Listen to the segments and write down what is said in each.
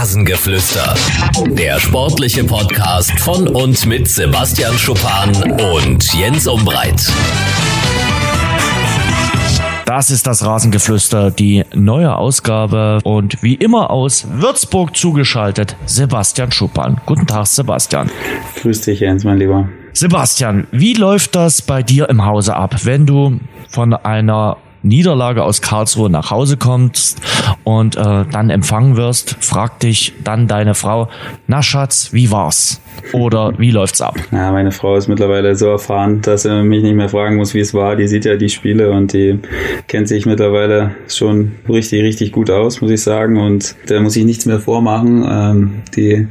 Rasengeflüster. Der sportliche Podcast von und mit Sebastian Schuppan und Jens Umbreit. Das ist das Rasengeflüster, die neue Ausgabe und wie immer aus Würzburg zugeschaltet Sebastian Schuppan. Guten Tag, Sebastian. Grüß dich, Jens, mein Lieber. Sebastian, wie läuft das bei dir im Hause ab, wenn du von einer Niederlage aus Karlsruhe nach Hause kommst und äh, dann empfangen wirst, fragt dich dann deine Frau, na Schatz, wie war's? Oder wie läuft's ab? Ja, meine Frau ist mittlerweile so erfahren, dass sie mich nicht mehr fragen muss, wie es war. Die sieht ja die Spiele und die kennt sich mittlerweile schon richtig, richtig gut aus, muss ich sagen. Und da muss ich nichts mehr vormachen. Ähm, die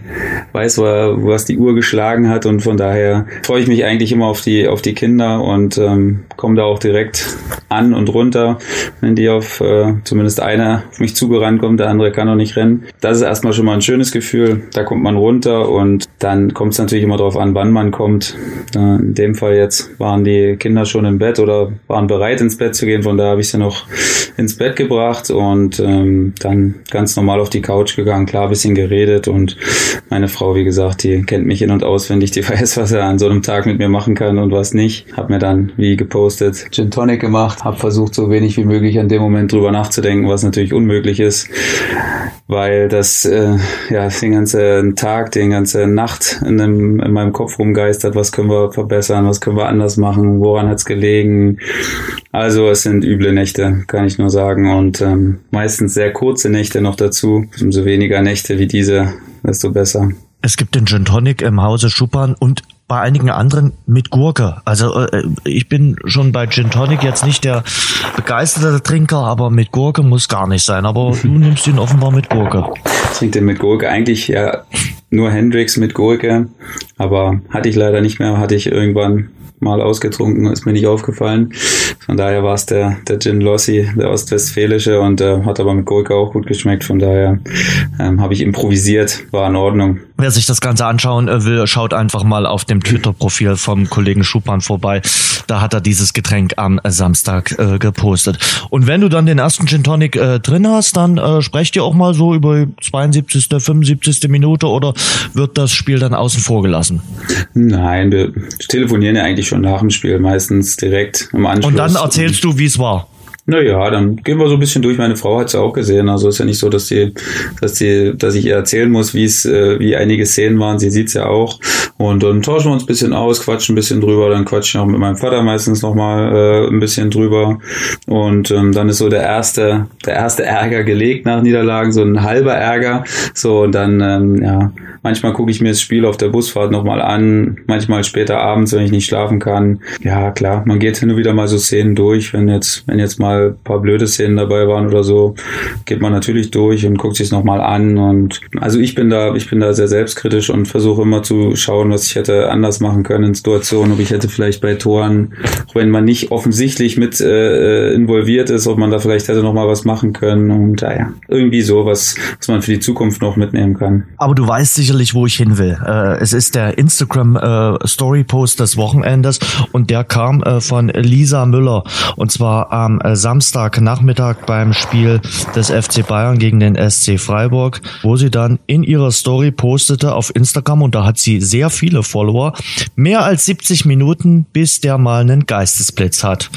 weiß, was die Uhr geschlagen hat und von daher freue ich mich eigentlich immer auf die, auf die Kinder und ähm, komme da auch direkt an und runter, wenn die auf äh, zumindest einer auf mich zugerannt kommt, der andere kann noch nicht rennen. Das ist erstmal schon mal ein schönes Gefühl. Da kommt man runter und dann kommt es natürlich immer darauf an, wann man kommt. Äh, in dem Fall jetzt waren die Kinder schon im Bett oder waren bereit ins Bett zu gehen, von daher habe ich sie noch ins Bett gebracht und ähm, dann ganz normal auf die Couch gegangen, klar bisschen geredet und meine Frau, wie gesagt, die kennt mich in- und auswendig, die weiß, was er an so einem Tag mit mir machen kann und was nicht. Hab mir dann, wie gepostet, Gin Tonic gemacht habe versucht, so wenig wie möglich an dem Moment drüber nachzudenken, was natürlich unmöglich ist, weil das äh, ja den ganzen Tag, den ganze Nacht in, dem, in meinem Kopf rumgeistert, was können wir verbessern, was können wir anders machen, woran hat's gelegen. Also es sind üble Nächte, kann ich nur sagen und ähm, meistens sehr kurze Nächte noch dazu. Umso weniger Nächte wie diese, desto besser. Es gibt den Gin Tonic im Hause Schuppern und bei einigen anderen mit Gurke. Also äh, ich bin schon bei Gin Tonic jetzt nicht der begeisterte Trinker, aber mit Gurke muss gar nicht sein. Aber du nimmst ihn offenbar mit Gurke. Ich trinke den mit Gurke eigentlich ja nur Hendrix mit Gurke, aber hatte ich leider nicht mehr, hatte ich irgendwann mal ausgetrunken, ist mir nicht aufgefallen. Von daher war es der, der Gin Lossi, der ostwestfälische und äh, hat aber mit Gurke auch gut geschmeckt. Von daher ähm, habe ich improvisiert, war in Ordnung. Wer sich das Ganze anschauen äh, will, schaut einfach mal auf dem Twitter-Profil vom Kollegen Schupan vorbei. Da hat er dieses Getränk am Samstag äh, gepostet. Und wenn du dann den ersten Gin Tonic äh, drin hast, dann äh, sprecht ihr auch mal so über 72., 75. Minute oder wird das Spiel dann außen vor gelassen? Nein, wir telefonieren ja eigentlich schon nach dem Spiel, meistens direkt am Anschluss. Und dann erzählst du, wie es war. Naja, dann gehen wir so ein bisschen durch. Meine Frau hat es ja auch gesehen. Also ist ja nicht so, dass die, dass die, dass ich ihr erzählen muss, wie es, äh, wie einige Szenen waren. Sie sieht's ja auch. Und dann tauschen wir uns ein bisschen aus, quatschen ein bisschen drüber. Dann quatschen auch mit meinem Vater meistens nochmal äh, ein bisschen drüber. Und ähm, dann ist so der erste, der erste Ärger gelegt nach Niederlagen, so ein halber Ärger. So und dann, ähm, ja, manchmal gucke ich mir das Spiel auf der Busfahrt nochmal an. Manchmal später abends, wenn ich nicht schlafen kann. Ja, klar, man geht hin und wieder mal so Szenen durch, wenn jetzt, wenn jetzt mal ein paar blöde Szenen dabei waren oder so, geht man natürlich durch und guckt sich nochmal an. Und also ich bin da, ich bin da sehr selbstkritisch und versuche immer zu schauen, was ich hätte anders machen können in Situationen, ob ich hätte vielleicht bei Toren, auch wenn man nicht offensichtlich mit äh, involviert ist, ob man da vielleicht hätte nochmal was machen können. Und naja, irgendwie so, was, was man für die Zukunft noch mitnehmen kann. Aber du weißt sicherlich, wo ich hin will. Äh, es ist der Instagram äh, Story Post des Wochenendes und der kam äh, von Lisa Müller und zwar am äh, Samstagnachmittag beim Spiel des FC Bayern gegen den SC Freiburg, wo sie dann in ihrer Story postete auf Instagram und da hat sie sehr viele Follower, mehr als 70 Minuten, bis der mal einen Geistesblitz hat.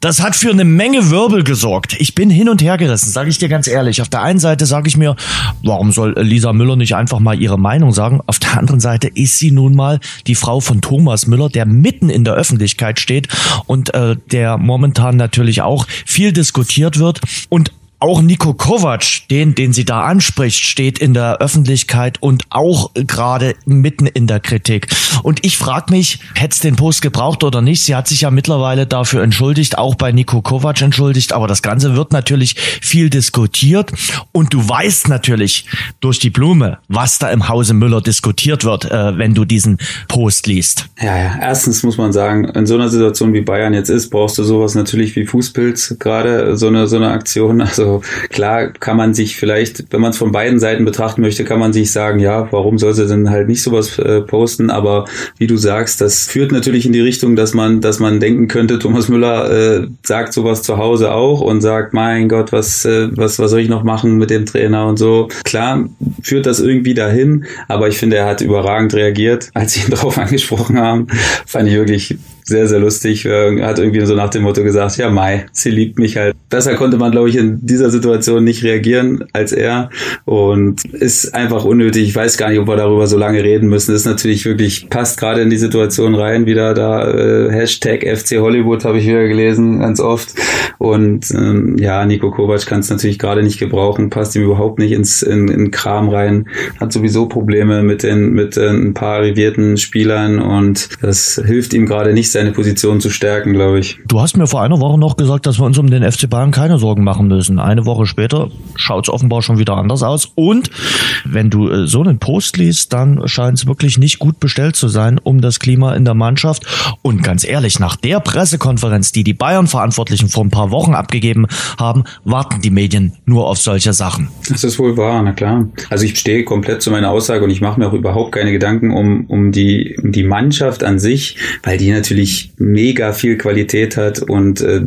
Das hat für eine Menge Wirbel gesorgt. Ich bin hin und her gerissen, sage ich dir ganz ehrlich. Auf der einen Seite sage ich mir, warum soll Lisa Müller nicht einfach mal ihre Meinung sagen? Auf der anderen Seite ist sie nun mal die Frau von Thomas Müller, der mitten in der Öffentlichkeit steht und äh, der momentan natürlich auch viel diskutiert wird und auch Nico Kovac, den, den sie da anspricht, steht in der Öffentlichkeit und auch gerade mitten in der Kritik. Und ich frage mich, hätte den Post gebraucht oder nicht? Sie hat sich ja mittlerweile dafür entschuldigt, auch bei Nico Kovac entschuldigt, aber das Ganze wird natürlich viel diskutiert und du weißt natürlich durch die Blume, was da im Hause Müller diskutiert wird, äh, wenn du diesen Post liest. Ja, ja, erstens muss man sagen, in so einer Situation wie Bayern jetzt ist, brauchst du sowas natürlich wie Fußpilz, gerade so eine, so eine Aktion, also Also klar kann man sich vielleicht, wenn man es von beiden Seiten betrachten möchte, kann man sich sagen, ja, warum soll sie denn halt nicht sowas äh, posten? Aber wie du sagst, das führt natürlich in die Richtung, dass man, dass man denken könnte, Thomas Müller äh, sagt sowas zu Hause auch und sagt, mein Gott, was, äh, was, was soll ich noch machen mit dem Trainer und so. Klar führt das irgendwie dahin, aber ich finde, er hat überragend reagiert, als sie ihn darauf angesprochen haben. Fand ich wirklich sehr, sehr lustig. Er hat irgendwie so nach dem Motto gesagt, ja, Mai, sie liebt mich halt. Besser konnte man, glaube ich, in dieser Situation nicht reagieren als er und ist einfach unnötig. Ich weiß gar nicht, ob wir darüber so lange reden müssen. Ist natürlich wirklich, passt gerade in die Situation rein, wieder da äh, Hashtag FC Hollywood habe ich wieder gelesen, ganz oft. Und ähm, ja, Nico Kovac kann es natürlich gerade nicht gebrauchen, passt ihm überhaupt nicht ins in, in Kram rein, hat sowieso Probleme mit den mit äh, ein paar arrivierten Spielern und das hilft ihm gerade nicht seine Position zu stärken, glaube ich. Du hast mir vor einer Woche noch gesagt, dass wir uns um den FC Bayern keine Sorgen machen müssen. Eine Woche später schaut es offenbar schon wieder anders aus. Und wenn du äh, so einen Post liest, dann scheint es wirklich nicht gut bestellt zu sein um das Klima in der Mannschaft. Und ganz ehrlich, nach der Pressekonferenz, die die Bayern-Verantwortlichen vor ein paar Wochen abgegeben haben, warten die Medien nur auf solche Sachen. Das ist wohl wahr, na klar. Also ich stehe komplett zu meiner Aussage und ich mache mir auch überhaupt keine Gedanken um, um, die, um die Mannschaft an sich, weil die natürlich wirklich mega viel Qualität hat und äh,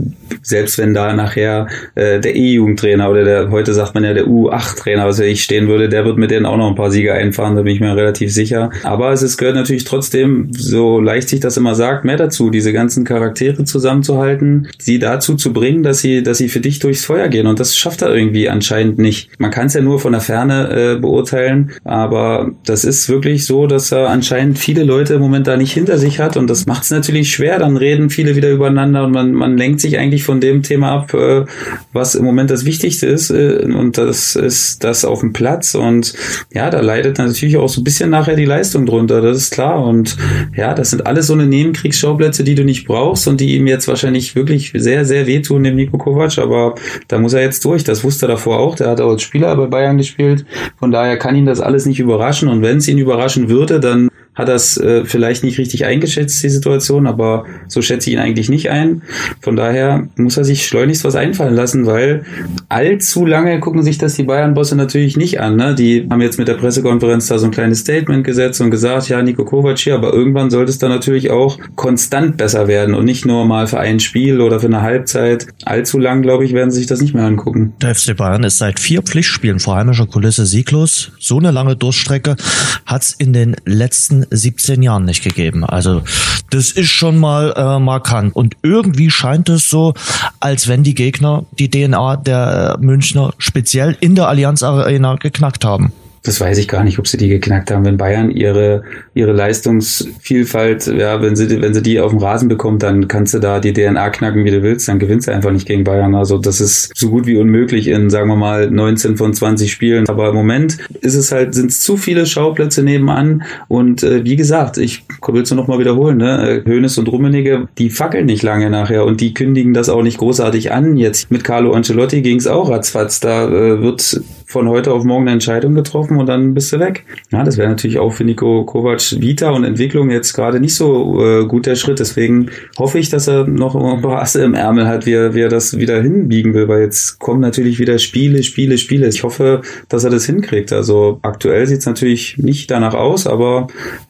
selbst wenn da nachher äh, der E-Jugendtrainer oder der, heute sagt man ja der U8-Trainer, was ich stehen würde, der wird mit denen auch noch ein paar Siege einfahren, da bin ich mir relativ sicher. Aber es ist, gehört natürlich trotzdem, so leicht sich das immer sagt, mehr dazu, diese ganzen Charaktere zusammenzuhalten, sie dazu zu bringen, dass sie, dass sie für dich durchs Feuer gehen. Und das schafft er irgendwie anscheinend nicht. Man kann es ja nur von der Ferne äh, beurteilen, aber das ist wirklich so, dass er anscheinend viele Leute im Moment da nicht hinter sich hat und das macht es natürlich schwer. Dann reden viele wieder übereinander und man, man lenkt sich eigentlich von dem Thema ab, äh, was im Moment das Wichtigste ist. Äh, und das ist das auf dem Platz. Und ja, da leidet natürlich auch so ein bisschen nachher die Leistung drunter. Das ist klar. Und ja, das sind alles so eine Nebenkriegsschauplätze, die du nicht brauchst und die ihm jetzt wahrscheinlich wirklich sehr, sehr wehtun, dem Nico Kovac. Aber da muss er jetzt durch. Das wusste er davor auch. Der hat auch als Spieler bei Bayern gespielt. Von daher kann ihn das alles nicht überraschen. Und wenn es ihn überraschen würde, dann hat das äh, vielleicht nicht richtig eingeschätzt, die Situation, aber so schätze ich ihn eigentlich nicht ein. Von daher muss er sich schleunigst was einfallen lassen, weil allzu lange gucken sich das die Bayern-Bosse natürlich nicht an. Ne? Die haben jetzt mit der Pressekonferenz da so ein kleines Statement gesetzt und gesagt, ja, Nico Kovac hier, aber irgendwann sollte es dann natürlich auch konstant besser werden und nicht nur mal für ein Spiel oder für eine Halbzeit. Allzu lang, glaube ich, werden sie sich das nicht mehr angucken. Der FC Bayern ist seit vier Pflichtspielen vor heimischer Kulisse sieglos. So eine lange Durchstrecke hat es in den letzten 17 Jahren nicht gegeben. Also das ist schon mal äh, markant. Und irgendwie scheint es so, als wenn die Gegner die DNA der äh, Münchner speziell in der Allianz Arena geknackt haben das weiß ich gar nicht, ob sie die geknackt haben. Wenn Bayern ihre, ihre Leistungsvielfalt, ja, wenn sie, wenn sie die auf dem Rasen bekommt, dann kannst du da die DNA knacken, wie du willst, dann gewinnst du einfach nicht gegen Bayern. Also das ist so gut wie unmöglich in, sagen wir mal, 19 von 20 Spielen. Aber im Moment ist es halt, sind es zu viele Schauplätze nebenan. Und äh, wie gesagt, ich will es nur noch mal wiederholen, ne? Hönes und Rummenigge, die fackeln nicht lange nachher und die kündigen das auch nicht großartig an. Jetzt mit Carlo Ancelotti ging es auch ratzfatz. Da äh, wird von heute auf morgen eine Entscheidung getroffen und dann bist du weg. Ja, das wäre natürlich auch für Nico Kovac Vita und Entwicklung jetzt gerade nicht so äh, gut der Schritt. Deswegen hoffe ich, dass er noch ein paar Asse im Ärmel hat, wie er, wie er das wieder hinbiegen will, weil jetzt kommen natürlich wieder Spiele, Spiele, Spiele. Ich hoffe, dass er das hinkriegt. Also aktuell sieht es natürlich nicht danach aus, aber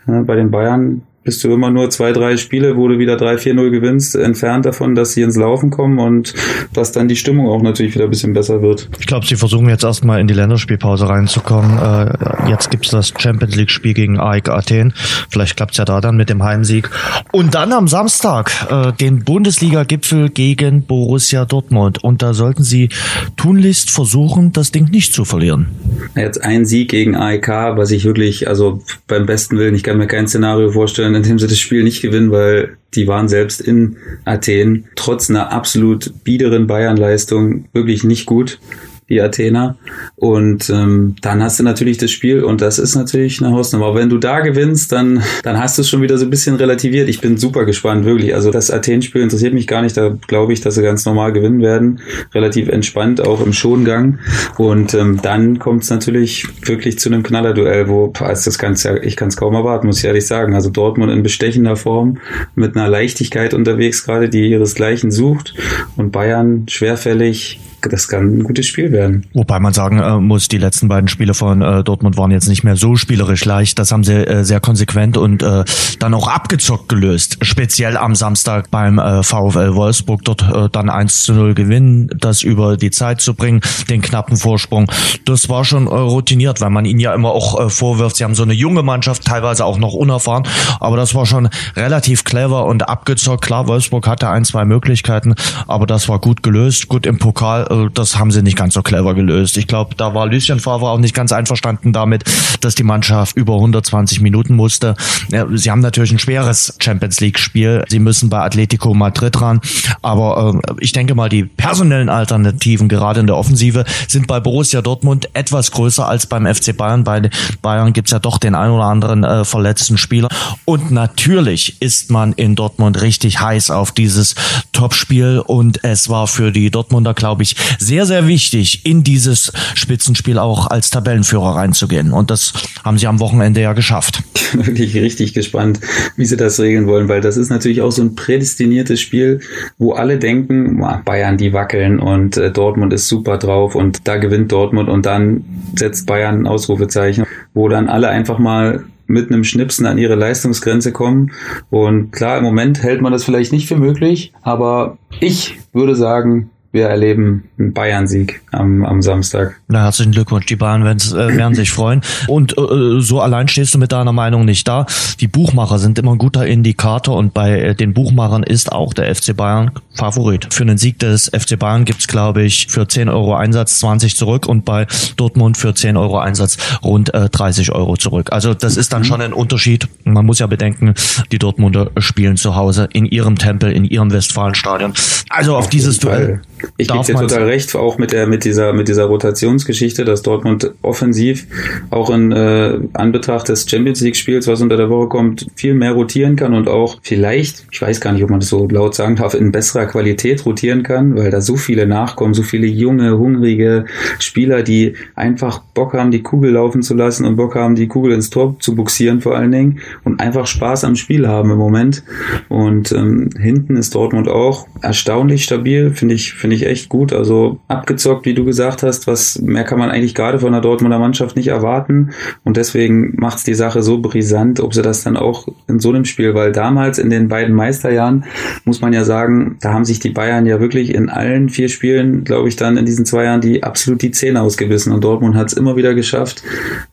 äh, bei den Bayern bist du immer nur zwei, drei Spiele, wo du wieder 3-4-0 gewinnst, entfernt davon, dass sie ins Laufen kommen und dass dann die Stimmung auch natürlich wieder ein bisschen besser wird. Ich glaube, sie versuchen jetzt erstmal in die Länderspielpause reinzukommen. Äh, jetzt gibt's das Champions League-Spiel gegen AEK Athen. Vielleicht klappt's ja da dann mit dem Heimsieg. Und dann am Samstag äh, den Bundesliga-Gipfel gegen Borussia Dortmund. Und da sollten sie tunlichst versuchen, das Ding nicht zu verlieren. Jetzt ein Sieg gegen AEK, was ich wirklich, also beim besten Willen, ich kann mir kein Szenario vorstellen, in dem sie das Spiel nicht gewinnen, weil die waren selbst in Athen trotz einer absolut biederen Bayern-Leistung wirklich nicht gut die Athener. Und ähm, dann hast du natürlich das Spiel und das ist natürlich eine Hausnummer. Aber wenn du da gewinnst, dann, dann hast du es schon wieder so ein bisschen relativiert. Ich bin super gespannt, wirklich. Also das Athen-Spiel interessiert mich gar nicht. Da glaube ich, dass sie ganz normal gewinnen werden. Relativ entspannt, auch im Schongang. Und ähm, dann kommt es natürlich wirklich zu einem Knallerduell, wo also das kann's ja, ich kann es kaum erwarten, muss ich ehrlich sagen. Also Dortmund in bestechender Form mit einer Leichtigkeit unterwegs gerade, die ihresgleichen sucht. Und Bayern schwerfällig das kann ein gutes Spiel werden. Wobei man sagen äh, muss, die letzten beiden Spiele von äh, Dortmund waren jetzt nicht mehr so spielerisch leicht. Das haben sie äh, sehr konsequent und äh, dann auch abgezockt gelöst. Speziell am Samstag beim äh, VfL Wolfsburg dort äh, dann 1 zu 0 gewinnen, das über die Zeit zu bringen, den knappen Vorsprung. Das war schon äh, routiniert, weil man ihnen ja immer auch äh, vorwirft, sie haben so eine junge Mannschaft, teilweise auch noch unerfahren. Aber das war schon relativ clever und abgezockt. Klar, Wolfsburg hatte ein, zwei Möglichkeiten, aber das war gut gelöst. Gut im Pokal, äh, das haben sie nicht ganz so clever gelöst. Ich glaube, da war Lucien Favre auch nicht ganz einverstanden damit, dass die Mannschaft über 120 Minuten musste. Ja, sie haben natürlich ein schweres Champions League Spiel. Sie müssen bei Atletico Madrid ran. Aber äh, ich denke mal, die personellen Alternativen gerade in der Offensive sind bei Borussia Dortmund etwas größer als beim FC Bayern. Bei Bayern gibt's ja doch den ein oder anderen äh, verletzten Spieler. Und natürlich ist man in Dortmund richtig heiß auf dieses Topspiel. Und es war für die Dortmunder, glaube ich, sehr, sehr wichtig, in dieses Spitzenspiel auch als Tabellenführer reinzugehen. Und das haben sie am Wochenende ja geschafft. Wirklich richtig gespannt, wie sie das regeln wollen, weil das ist natürlich auch so ein prädestiniertes Spiel, wo alle denken, Bayern, die wackeln und äh, Dortmund ist super drauf und da gewinnt Dortmund und dann setzt Bayern ein Ausrufezeichen, wo dann alle einfach mal mit einem Schnipsen an ihre Leistungsgrenze kommen. Und klar, im Moment hält man das vielleicht nicht für möglich, aber ich würde sagen, wir erleben einen Bayern-Sieg am, am Samstag. Na, herzlichen Glückwunsch. Die Bayern äh, werden sich freuen. Und äh, so allein stehst du mit deiner Meinung nicht da. Die Buchmacher sind immer ein guter Indikator und bei äh, den Buchmachern ist auch der FC Bayern Favorit. Für einen Sieg des FC Bayern gibt's glaube ich, für 10 Euro Einsatz 20 zurück und bei Dortmund für 10 Euro Einsatz rund äh, 30 Euro zurück. Also das ist dann mhm. schon ein Unterschied. Man muss ja bedenken, die Dortmunder spielen zu Hause in ihrem Tempel, in ihrem Westfalenstadion. Also auf, auf dieses Duell ich gebe dir total recht, auch mit der mit dieser mit dieser Rotationsgeschichte, dass Dortmund offensiv auch in äh, Anbetracht des Champions League Spiels, was unter der Woche kommt, viel mehr rotieren kann und auch vielleicht, ich weiß gar nicht, ob man das so laut sagen darf, in besserer Qualität rotieren kann, weil da so viele nachkommen, so viele junge, hungrige Spieler, die einfach Bock haben, die Kugel laufen zu lassen und Bock haben, die Kugel ins Tor zu buxieren vor allen Dingen und einfach Spaß am Spiel haben im Moment. Und ähm, hinten ist Dortmund auch erstaunlich stabil, finde ich, finde ich echt gut. Also abgezockt, wie du gesagt hast, was mehr kann man eigentlich gerade von der Dortmunder Mannschaft nicht erwarten. Und deswegen macht es die Sache so brisant, ob sie das dann auch in so einem Spiel, weil damals in den beiden Meisterjahren muss man ja sagen, da haben sich die Bayern ja wirklich in allen vier Spielen, glaube ich, dann in diesen zwei Jahren die absolut die Zähne ausgebissen. Und Dortmund hat es immer wieder geschafft,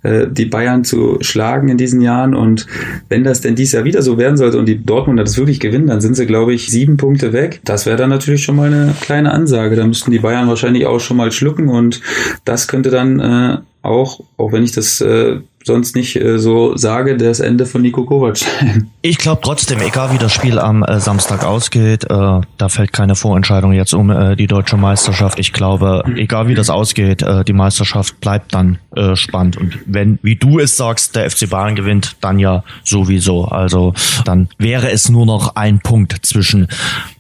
äh, die Bayern zu schlagen in diesen Jahren. Und wenn das denn dies Jahr wieder so werden sollte und die Dortmunder das wirklich gewinnen, dann sind sie, glaube ich, sieben Punkte weg. Das wäre dann natürlich schon mal eine kleine Ansage. Da müssten die Bayern wahrscheinlich auch schon mal schlucken und das könnte dann äh, auch, auch wenn ich das äh, sonst nicht äh, so sage, das Ende von Nico Kovac sein. Ich glaube trotzdem, egal wie das Spiel am äh, Samstag ausgeht, äh, da fällt keine Vorentscheidung jetzt um äh, die deutsche Meisterschaft. Ich glaube, egal wie das ausgeht, äh, die Meisterschaft bleibt dann äh, spannend. Und wenn, wie du es sagst, der FC Bayern gewinnt, dann ja sowieso. Also dann wäre es nur noch ein Punkt zwischen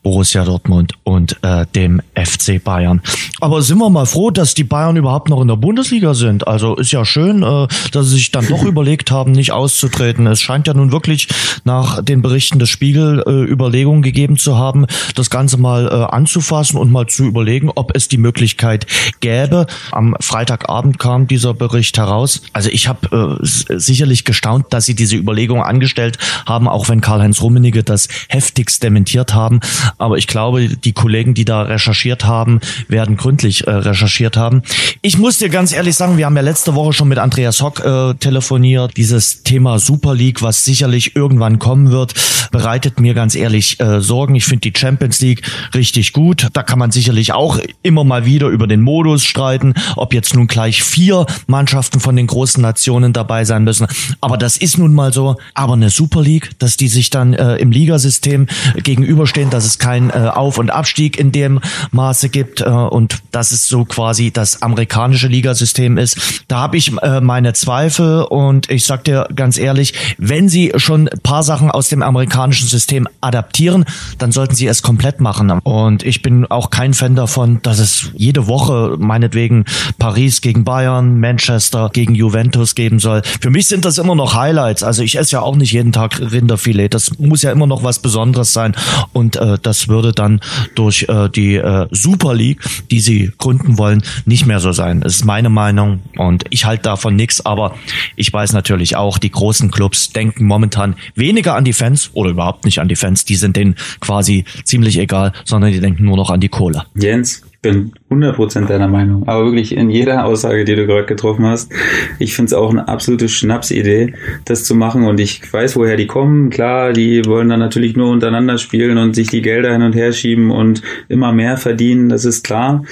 Borussia Dortmund und äh, dem FC Bayern. Aber sind wir mal froh, dass die Bayern überhaupt noch in der Bundesliga sind. Also ist ja schön, äh, dass sie sich dann doch überlegt haben, nicht auszutreten. Es scheint ja nun wirklich nach den Berichten des Spiegel äh, Überlegungen gegeben zu haben, das Ganze mal äh, anzufassen und mal zu überlegen, ob es die Möglichkeit gäbe. Am Freitagabend kam dieser Bericht heraus. Also ich habe äh, sicherlich gestaunt, dass sie diese Überlegungen angestellt haben, auch wenn Karl-Heinz Rummenigge das heftigst dementiert haben. Aber ich glaube, die Kollegen, die da recherchiert haben, werden gründlich äh, recherchiert haben. Ich muss dir ganz ehrlich sagen, wir haben ja letzte Woche schon mit Andreas Hock äh, telefoniert. Dieses Thema Super League, was sicherlich irgendwann kommen wird, bereitet mir ganz ehrlich äh, Sorgen. Ich finde die Champions League richtig gut. Da kann man sicherlich auch immer mal wieder über den Modus streiten, ob jetzt nun gleich vier Mannschaften von den großen Nationen dabei sein müssen. Aber das ist nun mal so. Aber eine Super League, dass die sich dann äh, im Ligasystem gegenüberstehen, dass es kein äh, Auf- und Abstieg in dem Maße gibt äh, und dass es so quasi das amerikanische Ligasystem ist. Da habe ich äh, meine Zweifel und ich sag dir ganz ehrlich, wenn sie schon paar Sachen aus dem amerikanischen System adaptieren, dann sollten sie es komplett machen. Und ich bin auch kein Fan davon, dass es jede Woche meinetwegen Paris gegen Bayern, Manchester gegen Juventus geben soll. Für mich sind das immer noch Highlights. Also ich esse ja auch nicht jeden Tag Rinderfilet. Das muss ja immer noch was Besonderes sein. Und äh, das würde dann durch äh, die äh, Super League, die sie gründen wollen, nicht mehr so sein. Das ist meine Meinung und ich halte davon nichts. Aber ich weiß natürlich auch, die großen Clubs denken momentan weniger an die Fans oder überhaupt nicht an die Fans. Die sind denen quasi ziemlich egal, sondern die denken nur noch an die Kohle. Jens, bin 100% deiner Meinung. Aber wirklich in jeder Aussage, die du gerade getroffen hast, ich finde es auch eine absolute Schnapsidee, das zu machen. Und ich weiß, woher die kommen. Klar, die wollen dann natürlich nur untereinander spielen und sich die Gelder hin und her schieben und immer mehr verdienen, das ist klar.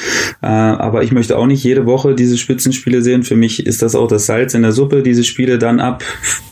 Äh, aber ich möchte auch nicht jede Woche diese Spitzenspiele sehen. Für mich ist das auch das Salz in der Suppe, diese Spiele dann ab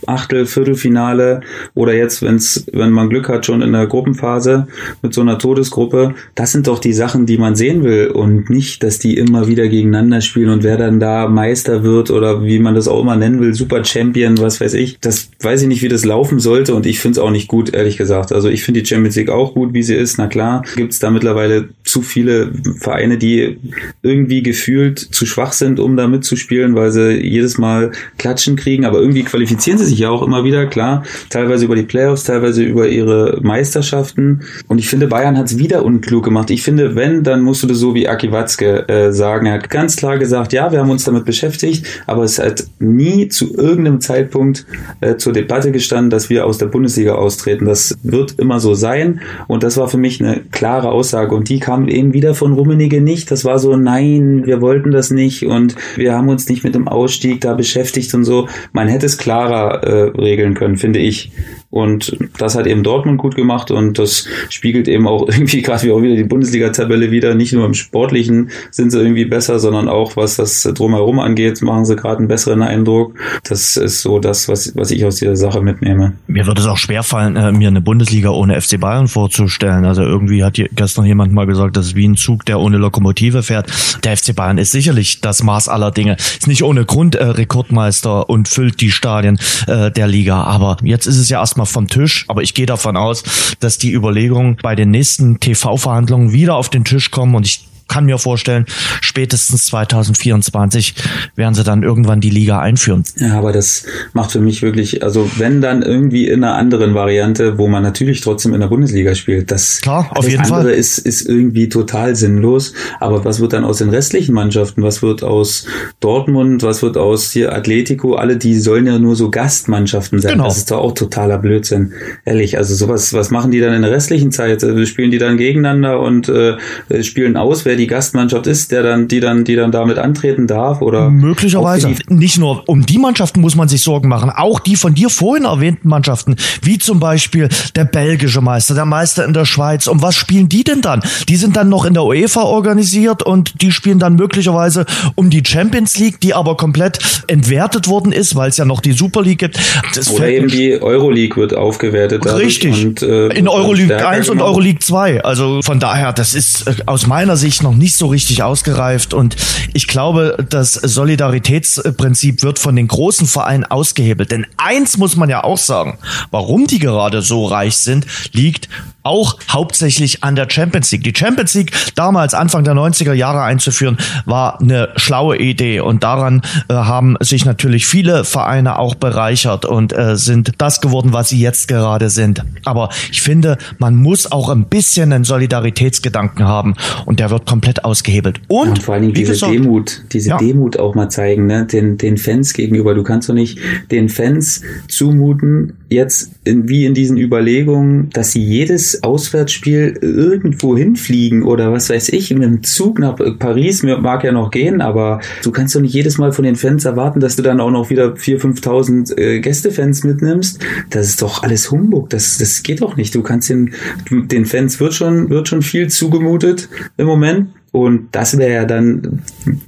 Achtel, Viertelfinale oder jetzt, wenn's, wenn man Glück hat, schon in der Gruppenphase mit so einer Todesgruppe. Das sind doch die Sachen, die man sehen will und nicht, dass die immer wieder gegeneinander spielen und wer dann da Meister wird oder wie man das auch immer nennen will, Super Champion, was weiß ich. Das weiß ich nicht, wie das laufen sollte und ich finde es auch nicht gut, ehrlich gesagt. Also ich finde die Champions League auch gut, wie sie ist. Na klar, gibt es da mittlerweile zu viele Vereine, die irgendwie gefühlt zu schwach sind, um da mitzuspielen, weil sie jedes Mal Klatschen kriegen, aber irgendwie qualifizieren sie sich ja auch immer wieder, klar. Teilweise über die Playoffs, teilweise über ihre Meisterschaften. Und ich finde, Bayern hat es wieder unklug gemacht. Ich finde, wenn, dann musst du das so wie Aki Watzke äh, sagen. Er hat ganz klar gesagt, ja, wir haben uns damit beschäftigt, aber es hat nie zu irgendeinem Zeitpunkt äh, zur Debatte gestanden, dass wir aus der Bundesliga austreten. Das wird immer so sein. Und das war für mich eine klare Aussage. Und die kam eben wieder von Rummenigge nicht. Das war so, nein, wir wollten das nicht und wir haben uns nicht mit dem Ausstieg da beschäftigt und so. Man hätte es klarer äh, regeln können, finde ich. Und das hat eben Dortmund gut gemacht und das spiegelt eben auch irgendwie gerade auch wieder die Bundesliga-Tabelle wieder. Nicht nur im Sportlichen sind sie irgendwie besser, sondern auch was das drumherum angeht, machen sie gerade einen besseren Eindruck. Das ist so das, was, was ich aus dieser Sache mitnehme. Mir wird es auch schwerfallen, äh, mir eine Bundesliga ohne FC Bayern vorzustellen. Also irgendwie hat gestern jemand mal gesagt, das ist wie ein Zug, der ohne Lokomotive fährt. Der FC Bayern ist sicherlich das Maß aller Dinge. Ist nicht ohne Grund äh, Rekordmeister und füllt die Stadien äh, der Liga. Aber jetzt ist es ja erstmal vom Tisch. Aber ich gehe davon aus, dass die Überlegungen bei den nächsten TV-Verhandlungen wieder auf den Tisch kommen und ich kann mir vorstellen, spätestens 2024 werden sie dann irgendwann die Liga einführen. Ja, aber das macht für mich wirklich, also wenn dann irgendwie in einer anderen Variante, wo man natürlich trotzdem in der Bundesliga spielt, das, Klar, auf das jeden andere Fall. Ist, ist irgendwie total sinnlos. Aber was wird dann aus den restlichen Mannschaften? Was wird aus Dortmund? Was wird aus hier Atletico? Alle, die sollen ja nur so Gastmannschaften sein. Genau. Das ist doch auch totaler Blödsinn. Ehrlich, also sowas, was machen die dann in der restlichen Zeit? Also spielen die dann gegeneinander und äh, spielen aus, wer die Gastmannschaft ist, der dann, die dann, die dann damit antreten darf oder Möglicherweise. Nicht nur um die Mannschaften muss man sich Sorgen machen, auch die von dir vorhin erwähnten Mannschaften, wie zum Beispiel der belgische Meister, der Meister in der Schweiz. Um was spielen die denn dann? Die sind dann noch in der UEFA organisiert und die spielen dann möglicherweise um die Champions League, die aber komplett entwertet worden ist, weil es ja noch die Super League gibt. Das Oder eben die Euroleague wird aufgewertet. Richtig. Und, äh, in Euroleague stärker 1 und. Euroleague 2. Also von daher, das ist äh, aus meiner Sicht noch nicht so richtig ausgereift. Und ich glaube, das Solidaritätsprinzip wird von den großen Vereinen ausgehebelt. Denn eins muss man ja auch sagen, warum die gerade so reich sind, liegt auch hauptsächlich an der Champions League. Die Champions League damals Anfang der 90er Jahre einzuführen, war eine schlaue Idee und daran äh, haben sich natürlich viele Vereine auch bereichert und äh, sind das geworden, was sie jetzt gerade sind. Aber ich finde, man muss auch ein bisschen einen Solidaritätsgedanken haben und der wird komplett ausgehebelt. Und, Und vor allen Dingen diese gesagt, Demut, diese Ja. Demut auch mal zeigen, ne? den, den Fans gegenüber. Du kannst doch nicht den Fans zumuten, jetzt in, wie in diesen Überlegungen, dass sie jedes Auswärtsspiel irgendwo hinfliegen oder was weiß ich, mit dem Zug nach Paris mag ja noch gehen, aber du kannst doch nicht jedes Mal von den Fans erwarten, dass du dann auch noch wieder 4.000, 5.000 äh, Gästefans mitnimmst. Das ist doch alles Humbug. Das, das geht doch nicht. Du kannst den, den Fans wird schon, wird schon viel zugemutet im Moment. Und das wäre ja dann,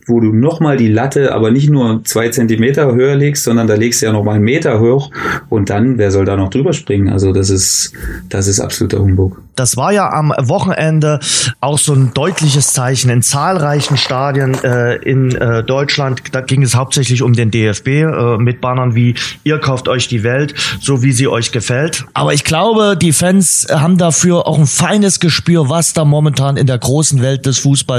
wo du nochmal die Latte, aber nicht nur zwei Zentimeter höher legst, sondern da legst du ja nochmal einen Meter hoch. Und dann, wer soll da noch drüber springen? Also das ist, das ist absoluter Humbug. Das war ja am Wochenende auch so ein deutliches Zeichen in zahlreichen Stadien äh, in äh, Deutschland. Da ging es hauptsächlich um den DFB äh, mit Bannern wie ihr kauft euch die Welt, so wie sie euch gefällt. Aber ich glaube, die Fans haben dafür auch ein feines Gespür, was da momentan in der großen Welt des Fußballs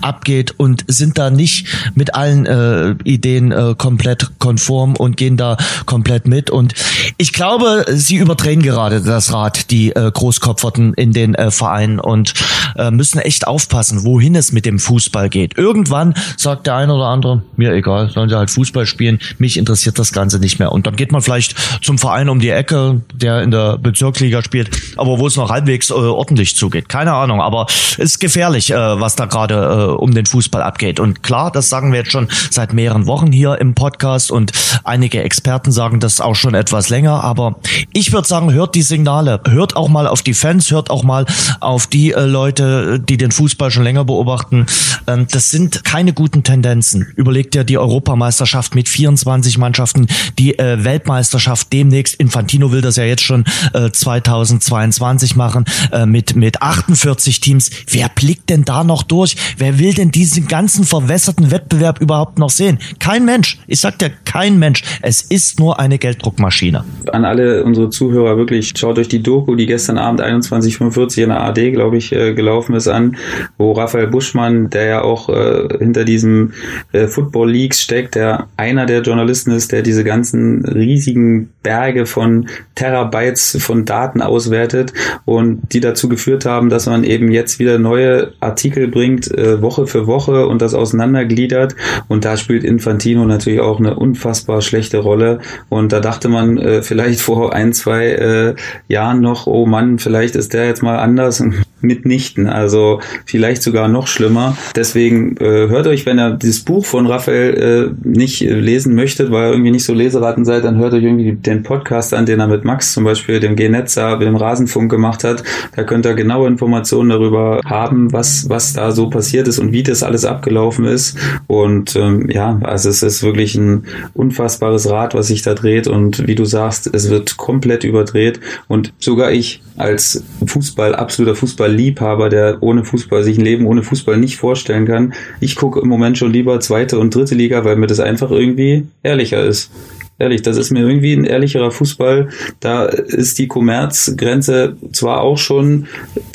abgeht und sind da nicht mit allen äh, Ideen äh, komplett konform und gehen da komplett mit. Und ich glaube, sie überdrehen gerade das Rad, die äh, Großkopferten in den äh, Vereinen und äh, müssen echt aufpassen, wohin es mit dem Fußball geht. Irgendwann sagt der eine oder andere, mir egal, sollen sie halt Fußball spielen, mich interessiert das Ganze nicht mehr. Und dann geht man vielleicht zum Verein um die Ecke, der in der Bezirksliga spielt, aber wo es noch halbwegs äh, ordentlich zugeht. Keine Ahnung, aber ist gefährlich, äh, was da gerade äh, um den Fußball abgeht. Und klar, das sagen wir jetzt schon seit mehreren Wochen hier im Podcast und einige Experten sagen das auch schon etwas länger, aber ich würde sagen, hört die Signale, hört auch mal auf die Fans, hört auch mal auf die äh, Leute, die den Fußball schon länger beobachten. Ähm, das sind keine guten Tendenzen. Überlegt dir die Europameisterschaft mit 24 Mannschaften, die äh, Weltmeisterschaft demnächst. Infantino will das ja jetzt schon äh, 2022 machen äh, mit mit 48 Teams. Wer blickt denn da noch durch? Wer will denn diesen ganzen verwässerten Wettbewerb überhaupt noch sehen? Kein Mensch. Ich sag dir, kein Mensch. Es ist nur eine Gelddruckmaschine. An alle unsere Zuhörer wirklich, schaut euch die Doku, die gestern Abend 21.45 in der AD, glaube ich, äh, gelaufen ist, an, wo Raphael Buschmann, der ja auch äh, hinter diesem äh, Football Leagues steckt, der einer der Journalisten ist, der diese ganzen riesigen Berge von Terabytes von Daten auswertet und die dazu geführt haben, dass man eben jetzt wieder neue Artikel bringt, äh, Woche für Woche und das auseinandergliedert. Und da spielt Infantino natürlich auch eine unfassbar schlechte Rolle. Und da dachte man äh, vielleicht vor ein, zwei äh, Jahren noch, oh Mann, vielleicht ist der jetzt mal anders mitnichten. Also vielleicht sogar noch schlimmer. Deswegen äh, hört euch, wenn ihr dieses Buch von Raphael äh, nicht lesen möchtet, weil ihr irgendwie nicht so Leseraten seid, dann hört euch irgendwie den Podcast an, den er mit Max zum Beispiel, dem Genetzer, mit dem Rasenfunk gemacht hat. Da könnt ihr genaue Informationen darüber haben, was, was da so passiert ist und wie das alles abgelaufen ist. Und ähm, ja, also es ist wirklich ein unfassbares Rad, was sich da dreht. Und wie du sagst, es wird komplett überdreht. Und sogar ich als Fußball, absoluter Fußballliebhaber, der ohne Fußball sich ein Leben ohne Fußball nicht vorstellen kann. Ich gucke im Moment schon lieber zweite und dritte Liga, weil mir das einfach irgendwie ehrlicher ist. Ehrlich, das ist mir irgendwie ein ehrlicherer Fußball. Da ist die Kommerzgrenze zwar auch schon,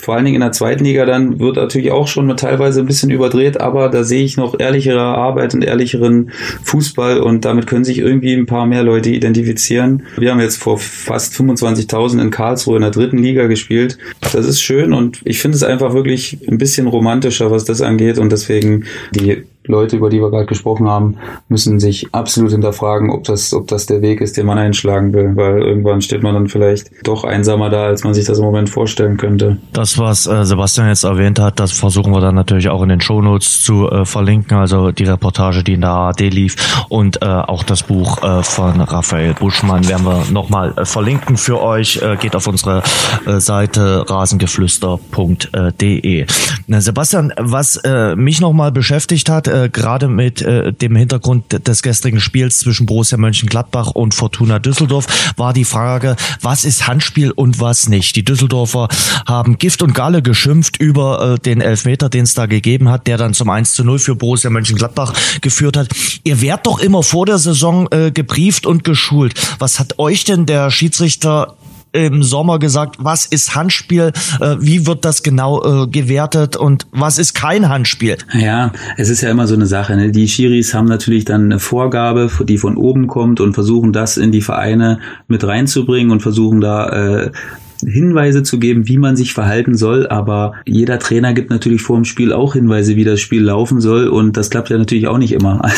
vor allen Dingen in der zweiten Liga, dann wird natürlich auch schon teilweise ein bisschen überdreht, aber da sehe ich noch ehrlichere Arbeit und ehrlicheren Fußball und damit können sich irgendwie ein paar mehr Leute identifizieren. Wir haben jetzt vor fast 25.000 in Karlsruhe in der dritten Liga gespielt. Das ist schön und ich finde es einfach wirklich ein bisschen romantischer, was das angeht und deswegen die Leute, über die wir gerade gesprochen haben, müssen sich absolut hinterfragen, ob das, ob das der Weg ist, den man einschlagen will, weil irgendwann steht man dann vielleicht doch einsamer da, als man sich das im Moment vorstellen könnte. Das, was äh, Sebastian jetzt erwähnt hat, das versuchen wir dann natürlich auch in den Shownotes zu äh, verlinken, also die Reportage, die in der ARD lief und äh, auch das Buch äh, von Raphael Buschmann werden wir nochmal äh, verlinken für euch. Äh, geht auf unsere äh, Seite rasengeflüster.de. Sebastian, was äh, mich nochmal beschäftigt hat, äh, gerade mit äh, dem Hintergrund des gestrigen Spiels zwischen Borussia Mönchengladbach und Fortuna Düsseldorf war die Frage, was ist Handspiel und was nicht. Die Düsseldorfer haben Gift und Galle geschimpft über äh, den Elfmeter, den es da gegeben hat, der dann zum 1 zu 0 für Borussia Mönchengladbach geführt hat. Ihr werdet doch immer vor der Saison äh, gebrieft und geschult. Was hat euch denn der Schiedsrichter im Sommer gesagt, was ist Handspiel, äh, wie wird das genau äh, gewertet und was ist kein Handspiel? Ja, es ist ja immer so eine Sache. Ne? Die Schiris haben natürlich dann eine Vorgabe, die von oben kommt und versuchen das in die Vereine mit reinzubringen und versuchen da äh, Hinweise zu geben, wie man sich verhalten soll, aber jeder Trainer gibt natürlich vor dem Spiel auch Hinweise, wie das Spiel laufen soll und das klappt ja natürlich auch nicht immer.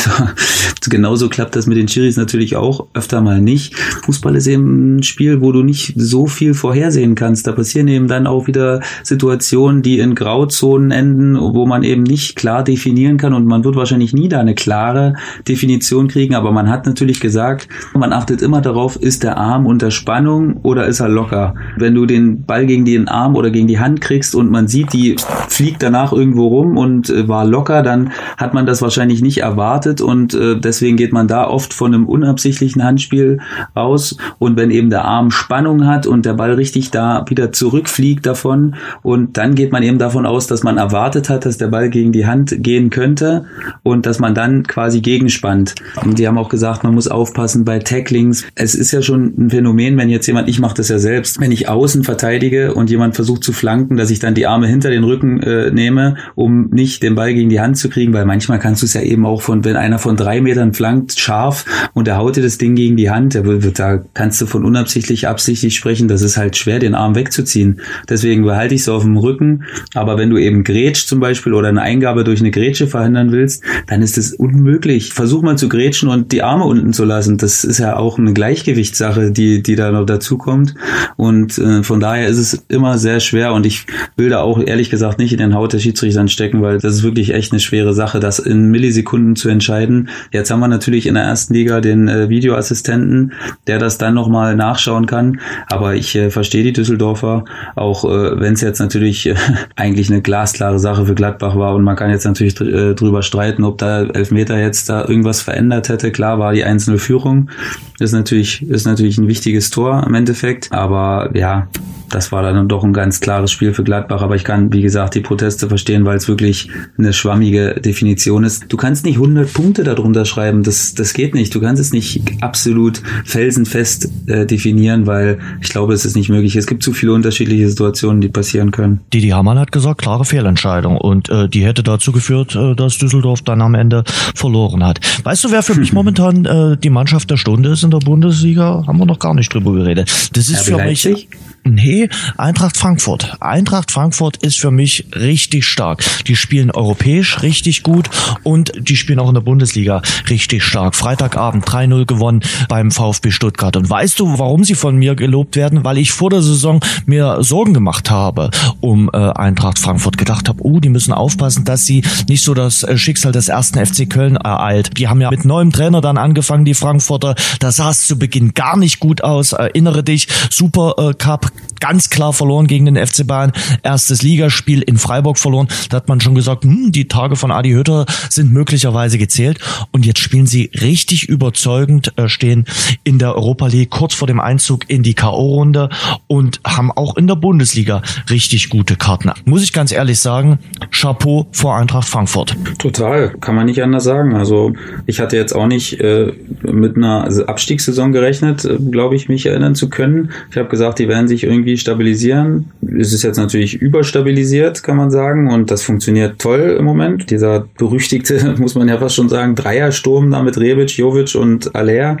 Also genauso klappt das mit den Chiris natürlich auch öfter mal nicht. Fußball ist eben ein Spiel, wo du nicht so viel vorhersehen kannst. Da passieren eben dann auch wieder Situationen, die in Grauzonen enden, wo man eben nicht klar definieren kann und man wird wahrscheinlich nie da eine klare Definition kriegen, aber man hat natürlich gesagt, man achtet immer darauf, ist der Arm unter Spannung oder ist er locker. Wenn wenn du den Ball gegen den Arm oder gegen die Hand kriegst und man sieht, die fliegt danach irgendwo rum und äh, war locker, dann hat man das wahrscheinlich nicht erwartet und äh, deswegen geht man da oft von einem unabsichtlichen Handspiel aus und wenn eben der Arm Spannung hat und der Ball richtig da wieder zurückfliegt davon und dann geht man eben davon aus, dass man erwartet hat, dass der Ball gegen die Hand gehen könnte und dass man dann quasi gegenspannt. Und die haben auch gesagt, man muss aufpassen bei Tacklings. Es ist ja schon ein Phänomen, wenn jetzt jemand, ich mache das ja selbst, wenn ich außen verteidige und jemand versucht zu flanken, dass ich dann die Arme hinter den Rücken äh, nehme, um nicht den Ball gegen die Hand zu kriegen, weil manchmal kannst du es ja eben auch von, wenn einer von drei Metern flankt, scharf und der haut dir das Ding gegen die Hand, da kannst du von unabsichtlich, absichtlich sprechen, das ist halt schwer, den Arm wegzuziehen. Deswegen behalte ich es auf dem Rücken, aber wenn du eben grätsch zum Beispiel oder eine Eingabe durch eine Grätsche verhindern willst, dann ist es unmöglich. Versuch mal zu grätschen und die Arme unten zu lassen. Das ist ja auch eine Gleichgewichtssache, die, die da noch dazu kommt. Und äh, von daher ist es immer sehr schwer und ich will da auch ehrlich gesagt nicht in den Haut der Schiedsrichter stecken, weil das ist wirklich echt eine schwere Sache, das in Millisekunden zu entscheiden. Jetzt haben wir natürlich in der ersten Liga den äh, Videoassistenten, der das dann nochmal nachschauen kann. Aber ich äh, verstehe die Düsseldorfer, auch äh, wenn es jetzt natürlich äh, eigentlich eine glasklare Sache für Gladbach war und man kann jetzt natürlich äh, drüber streiten, ob da Elfmeter jetzt da irgendwas verändert hätte. Klar war die einzelne Führung, ist natürlich, ist natürlich ein wichtiges Tor im Endeffekt, aber ja, das war dann doch ein ganz klares Spiel für Gladbach. Aber ich kann, wie gesagt, die Proteste verstehen, weil es wirklich eine schwammige Definition ist. Du kannst nicht 100 Punkte darunter schreiben. Das, das geht nicht. Du kannst es nicht absolut felsenfest äh, definieren, weil ich glaube, es ist nicht möglich. Es gibt zu viele unterschiedliche Situationen, die passieren können. Didi Hamann hat gesagt, klare Fehlentscheidung. Und äh, die hätte dazu geführt, äh, dass Düsseldorf dann am Ende verloren hat. Weißt du, wer für mich momentan äh, die Mannschaft der Stunde ist in der Bundesliga? Haben wir noch gar nicht drüber geredet. Das ist RB für mich. Nee, Eintracht Frankfurt. Eintracht Frankfurt ist für mich richtig stark. Die spielen europäisch richtig gut und die spielen auch in der Bundesliga richtig stark. Freitagabend 3-0 gewonnen beim VfB Stuttgart. Und weißt du, warum sie von mir gelobt werden? Weil ich vor der Saison mir Sorgen gemacht habe um äh, Eintracht Frankfurt. Gedacht habe, oh, die müssen aufpassen, dass sie nicht so das äh, Schicksal des ersten FC Köln ereilt. Die haben ja mit neuem Trainer dann angefangen, die Frankfurter. Da sah es zu Beginn gar nicht gut aus. Erinnere dich, Super äh, Cup ganz klar verloren gegen den FC Bayern. Erstes Ligaspiel in Freiburg verloren. Da hat man schon gesagt, hm, die Tage von Adi Hütter sind möglicherweise gezählt. Und jetzt spielen sie richtig überzeugend, äh, stehen in der Europa League kurz vor dem Einzug in die K.O.-Runde und haben auch in der Bundesliga richtig gute Karten. Muss ich ganz ehrlich sagen, Chapeau vor Eintracht Frankfurt. Total, kann man nicht anders sagen. Also ich hatte jetzt auch nicht äh, mit einer Abstiegssaison gerechnet, äh, glaube ich, mich erinnern zu können. Ich habe gesagt, die werden sich irgendwie stabilisieren. Es ist jetzt natürlich überstabilisiert, kann man sagen, und das funktioniert toll im Moment. Dieser berüchtigte, muss man ja fast schon sagen, Dreiersturm da mit Rebic, Jovic und Aller,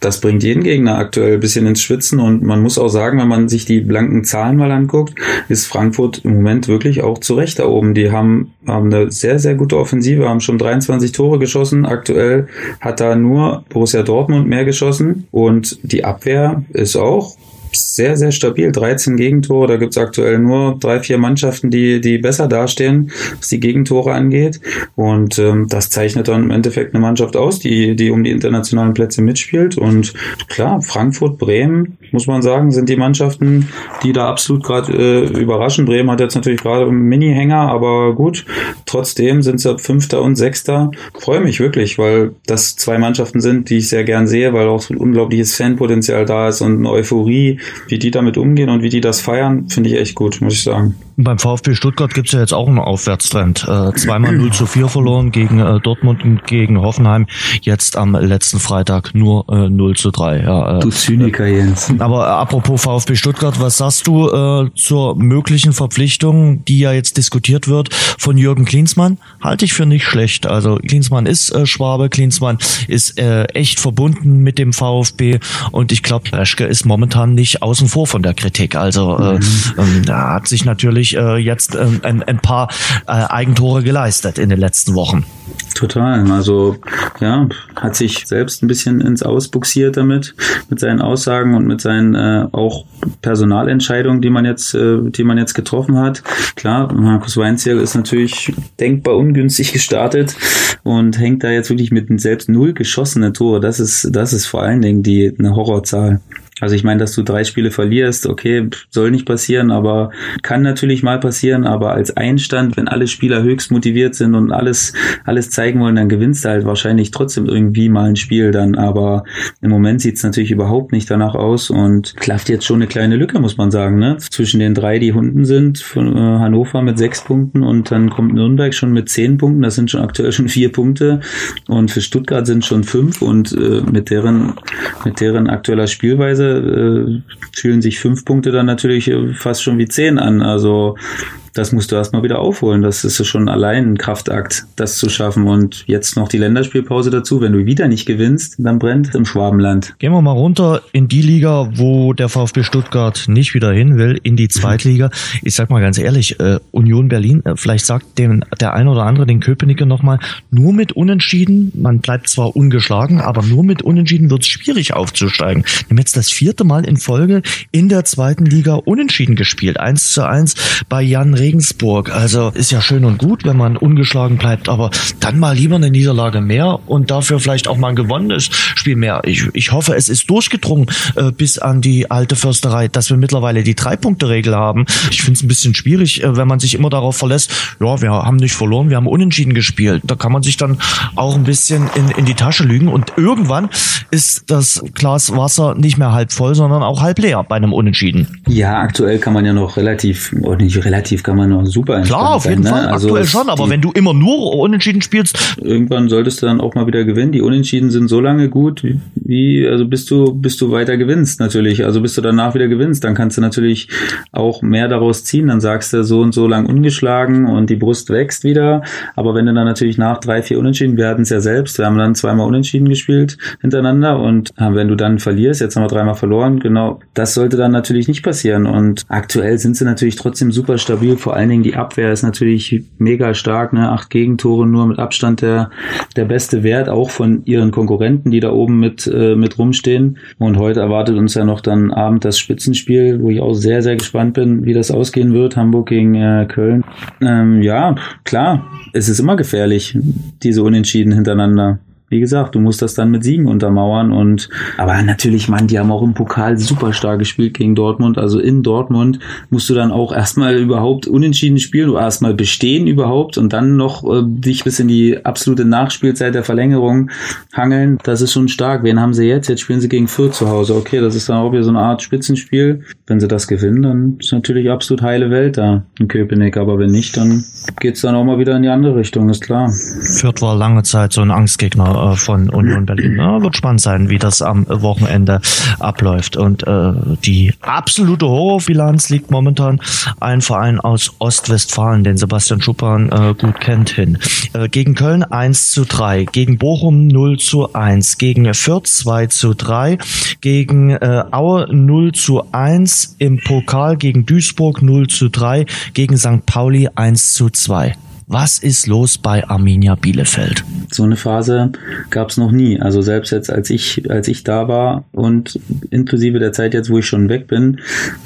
das bringt jeden Gegner aktuell ein bisschen ins Schwitzen und man muss auch sagen, wenn man sich die blanken Zahlen mal anguckt, ist Frankfurt im Moment wirklich auch zurecht da oben. Die haben, haben eine sehr, sehr gute Offensive, haben schon 23 Tore geschossen. Aktuell hat da nur Borussia Dortmund mehr geschossen und die Abwehr ist auch sehr, sehr stabil. 13 Gegentore. Da gibt's aktuell nur drei, vier Mannschaften, die, die besser dastehen, was die Gegentore angeht. Und ähm, das zeichnet dann im Endeffekt eine Mannschaft aus, die, die um die internationalen Plätze mitspielt. Und klar, Frankfurt, Bremen, muss man sagen, sind die Mannschaften, die da absolut gerade äh, überraschen. Bremen hat jetzt natürlich gerade einen Mini-Hänger, aber gut, trotzdem sind sie Fünfter und Sechster. Freue mich wirklich, weil das zwei Mannschaften sind, die ich sehr gern sehe, weil auch so ein unglaubliches Fanpotenzial da ist und eine Euphorie wie die damit umgehen und wie die das feiern, finde ich echt gut, muss ich sagen. Beim VfB Stuttgart gibt es ja jetzt auch einen Aufwärtstrend. Äh, zweimal 0 zu 4 verloren gegen äh, Dortmund und gegen Hoffenheim. Jetzt am letzten Freitag nur äh, 0 zu 3. Ja, äh, du Zyniker, Jens. Aber äh, apropos VfB Stuttgart, was sagst du äh, zur möglichen Verpflichtung, die ja jetzt diskutiert wird von Jürgen Klinsmann? Halte ich für nicht schlecht. Also Klinsmann ist äh, Schwabe, Klinsmann ist äh, echt verbunden mit dem VfB und ich glaube, Reschke ist momentan nicht außen vor von der Kritik. Also äh, mhm. äh, da hat sich natürlich natürlich äh, jetzt äh, ein, ein paar äh, Eigentore geleistet in den letzten Wochen. Total. Also ja, hat sich selbst ein bisschen ins Ausbuxiert damit, mit seinen Aussagen und mit seinen äh, auch Personalentscheidungen, die man jetzt, äh, die man jetzt getroffen hat. Klar, Markus Weinzierl ist natürlich denkbar ungünstig gestartet und hängt da jetzt wirklich mit selbst null geschossene Tore. Das ist, das ist vor allen Dingen die eine Horrorzahl. Also ich meine, dass du drei Spiele verlierst, okay, soll nicht passieren, aber kann natürlich mal passieren, aber als Einstand, wenn alle Spieler höchst motiviert sind und alles, alles zeigen wollen, dann gewinnst du halt wahrscheinlich trotzdem irgendwie mal ein Spiel dann, aber im Moment sieht es natürlich überhaupt nicht danach aus und klafft jetzt schon eine kleine Lücke, muss man sagen, ne? Zwischen den drei, die Hunden sind, von äh, Hannover mit sechs Punkten und dann kommt Nürnberg schon mit zehn Punkten, das sind schon aktuell schon vier Punkte. Und für Stuttgart sind schon fünf und äh, mit deren, mit deren aktueller Spielweise äh, fühlen sich fünf Punkte dann natürlich äh, fast schon wie zehn an. Also das musst du erstmal wieder aufholen. Das ist schon allein ein Kraftakt, das zu schaffen. Und jetzt noch die Länderspielpause dazu. Wenn du wieder nicht gewinnst, dann brennt im Schwabenland. Gehen wir mal runter in die Liga, wo der VfB Stuttgart nicht wieder hin will, in die Zweitliga. Ich sag mal ganz ehrlich, äh, Union Berlin, äh, vielleicht sagt den, der ein oder andere den Köpenicker nochmal, nur mit Unentschieden, man bleibt zwar ungeschlagen, aber nur mit Unentschieden wird es schwierig aufzusteigen. Wir haben jetzt das vierte Mal in Folge in der zweiten Liga Unentschieden gespielt. Eins zu eins bei Jan Regensburg. Also ist ja schön und gut, wenn man ungeschlagen bleibt, aber dann mal lieber eine Niederlage mehr und dafür vielleicht auch mal ein gewonnenes Spiel mehr. Ich, ich hoffe, es ist durchgedrungen äh, bis an die alte Försterei, dass wir mittlerweile die Drei-Punkte-Regel haben. Ich finde es ein bisschen schwierig, äh, wenn man sich immer darauf verlässt, ja, wir haben nicht verloren, wir haben unentschieden gespielt. Da kann man sich dann auch ein bisschen in, in die Tasche lügen und irgendwann ist das Glas Wasser nicht mehr halb voll, sondern auch halb leer bei einem Unentschieden. Ja, aktuell kann man ja noch relativ, oder nicht relativ, kann man noch super Klar, auf jeden sein, Fall, ne? also aktuell schon, aber wenn du immer nur unentschieden spielst. Irgendwann solltest du dann auch mal wieder gewinnen. Die Unentschieden sind so lange gut, wie, also bis du, bis du weiter gewinnst natürlich. Also bis du danach wieder gewinnst, dann kannst du natürlich auch mehr daraus ziehen. Dann sagst du so und so lang ungeschlagen und die Brust wächst wieder. Aber wenn du dann natürlich nach drei, vier Unentschieden, wir hatten es ja selbst, wir haben dann zweimal unentschieden gespielt hintereinander und äh, wenn du dann verlierst, jetzt haben wir dreimal verloren, genau, das sollte dann natürlich nicht passieren. Und aktuell sind sie natürlich trotzdem super stabil vor allen Dingen die Abwehr ist natürlich mega stark, ne? Acht Gegentore nur mit Abstand der, der beste Wert, auch von ihren Konkurrenten, die da oben mit, äh, mit rumstehen. Und heute erwartet uns ja noch dann Abend das Spitzenspiel, wo ich auch sehr, sehr gespannt bin, wie das ausgehen wird. Hamburg gegen äh, Köln. Ähm, ja, klar, es ist immer gefährlich, diese Unentschieden hintereinander wie gesagt, du musst das dann mit Siegen untermauern und aber natürlich, man, die haben auch im Pokal super stark gespielt gegen Dortmund. Also in Dortmund musst du dann auch erstmal überhaupt unentschieden spielen, du erstmal bestehen überhaupt und dann noch äh, dich bis in die absolute Nachspielzeit der Verlängerung hangeln. Das ist schon stark. Wen haben sie jetzt? Jetzt spielen sie gegen Fürth zu Hause. Okay, das ist dann auch wieder so eine Art Spitzenspiel. Wenn sie das gewinnen, dann ist natürlich absolut heile Welt da in Köpenick. Aber wenn nicht, dann geht's dann auch mal wieder in die andere Richtung, ist klar. Fürth war lange Zeit so ein Angstgegner äh, von Union Berlin. Ja, wird spannend sein, wie das am Wochenende abläuft. Und äh, die absolute Horrorbilanz liegt momentan ein Verein aus Ostwestfalen, den Sebastian Schuppan äh, gut kennt, hin. Äh, gegen Köln 1 zu 3, gegen Bochum 0 zu 1, gegen Fürth 2 zu 3, gegen äh, Aue 0 zu 1, im Pokal gegen Duisburg 0 zu 3, gegen St. Pauli 1 zu 2. Was ist los bei Arminia Bielefeld? So eine Phase gab es noch nie. Also selbst jetzt, als ich, als ich da war und inklusive der Zeit jetzt, wo ich schon weg bin,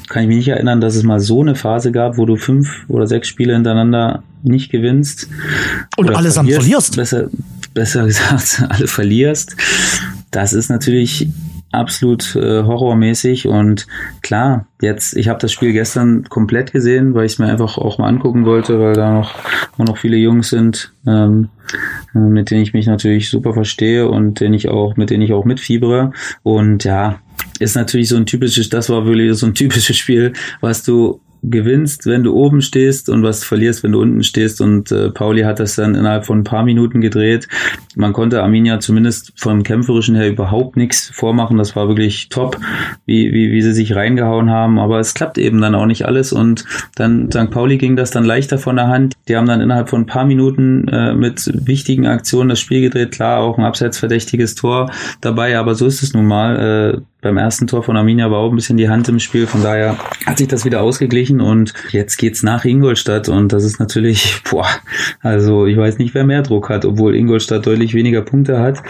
kann ich mich nicht erinnern, dass es mal so eine Phase gab, wo du fünf oder sechs Spiele hintereinander nicht gewinnst. Und allesamt verlierst. Besser, besser gesagt, alle verlierst. Das ist natürlich absolut äh, horrormäßig und klar, jetzt, ich habe das Spiel gestern komplett gesehen, weil ich es mir einfach auch mal angucken wollte, weil da noch, noch viele Jungs sind, ähm, äh, mit denen ich mich natürlich super verstehe und denen ich auch, mit denen ich auch mitfiebere. Und ja, ist natürlich so ein typisches, das war wirklich so ein typisches Spiel, was du gewinnst, wenn du oben stehst und was verlierst, wenn du unten stehst. Und äh, Pauli hat das dann innerhalb von ein paar Minuten gedreht. Man konnte Arminia zumindest vom Kämpferischen her überhaupt nichts vormachen. Das war wirklich top, wie, wie, wie sie sich reingehauen haben. Aber es klappt eben dann auch nicht alles. Und dann St. Pauli ging das dann leichter von der Hand. Die haben dann innerhalb von ein paar Minuten äh, mit wichtigen Aktionen das Spiel gedreht. Klar, auch ein abseitsverdächtiges Tor dabei, aber so ist es nun mal. Äh, beim ersten Tor von Arminia war auch ein bisschen die Hand im Spiel. Von daher hat sich das wieder ausgeglichen Gelsenkirchen und jetzt geht's nach Ingolstadt und das ist natürlich, boah, also ich weiß nicht, wer mehr Druck hat, obwohl Ingolstadt deutlich weniger Punkte hat.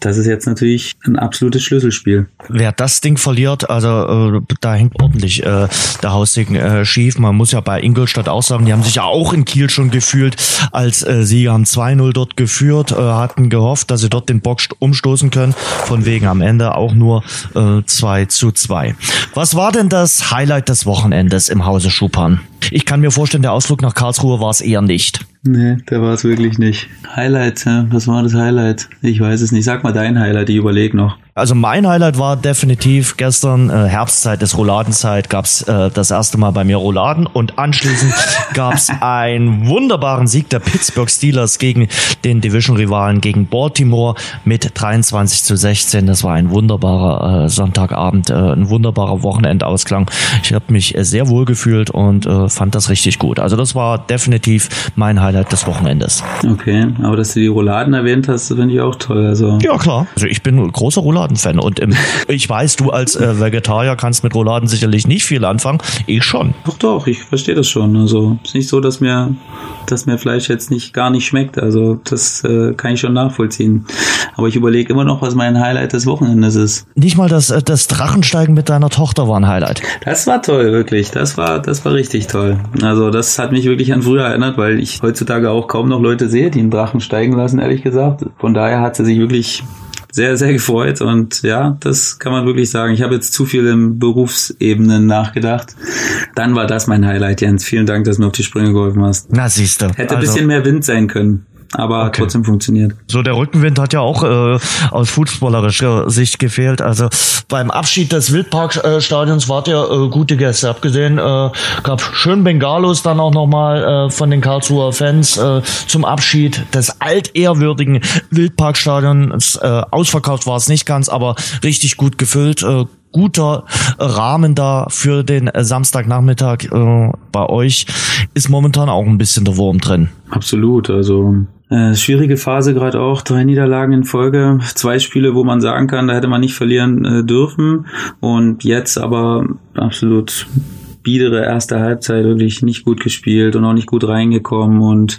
Das ist jetzt natürlich ein absolutes Schlüsselspiel. Wer das Ding verliert, also äh, da hängt ordentlich äh, der Haussegen äh, schief. Man muss ja bei Ingolstadt auch sagen, die haben sich ja auch in Kiel schon gefühlt als äh, Sieger haben 2-0 dort geführt, äh, hatten gehofft, dass sie dort den Bock umstoßen können. Von wegen am Ende auch nur äh, 2 zu 2. Was war denn das Highlight des Wochenendes im Hause Schupan? Ich kann mir vorstellen, der Ausflug nach Karlsruhe war es eher nicht. Nee, der war es wirklich nicht. Highlight, was war das Highlight? Ich weiß es nicht. Sag mal dein Highlight, ich überlege noch. Also mein Highlight war definitiv gestern äh, Herbstzeit des Rouladenzeit gab's äh, das erste Mal bei mir Rouladen und anschließend gab's einen wunderbaren Sieg der Pittsburgh Steelers gegen den Division-Rivalen gegen Baltimore mit 23 zu 16. Das war ein wunderbarer äh, Sonntagabend, äh, ein wunderbarer Wochenendausklang. Ich habe mich äh, sehr wohl gefühlt und äh, fand das richtig gut. Also das war definitiv mein Highlight des Wochenendes. Okay, aber dass du die Rouladen erwähnt hast, finde ich auch toll. Also ja klar. Also ich bin großer Rouladen Rouladen-Fan. Und im, ich weiß, du als äh, Vegetarier kannst mit Rouladen sicherlich nicht viel anfangen. Ich schon. Doch, doch, ich verstehe das schon. Also ist nicht so, dass mir, dass mir Fleisch jetzt nicht gar nicht schmeckt. Also das äh, kann ich schon nachvollziehen. Aber ich überlege immer noch, was mein Highlight des Wochenendes ist. Nicht mal das, äh, das Drachensteigen mit deiner Tochter war ein Highlight. Das war toll, wirklich. Das war, das war richtig toll. Also das hat mich wirklich an früher erinnert, weil ich heutzutage auch kaum noch Leute sehe, die einen Drachen steigen lassen, ehrlich gesagt. Von daher hat sie sich wirklich sehr, sehr gefreut und ja, das kann man wirklich sagen. Ich habe jetzt zu viel im Berufsebenen nachgedacht. Dann war das mein Highlight, Jens. Vielen Dank, dass du mir auf die Sprünge geholfen hast. Na, siehst du. Hätte also, ein bisschen mehr Wind sein können aber okay. trotzdem funktioniert. So, der Rückenwind hat ja auch äh, aus fußballerischer Sicht gefehlt. Also beim Abschied des Wildparkstadions wart ihr äh, gute Gäste. Abgesehen, äh, gab schön Bengalos dann auch nochmal äh, von den Karlsruher Fans äh, zum Abschied des altehrwürdigen Wildparkstadions. Äh, ausverkauft war es nicht ganz, aber richtig gut gefüllt. Äh, guter Rahmen da für den Samstagnachmittag äh, bei euch. Ist momentan auch ein bisschen der Wurm drin. Absolut. Also äh, schwierige Phase gerade auch, drei Niederlagen in Folge, zwei Spiele, wo man sagen kann, da hätte man nicht verlieren äh, dürfen. Und jetzt aber absolut biedere erste Halbzeit wirklich nicht gut gespielt und auch nicht gut reingekommen und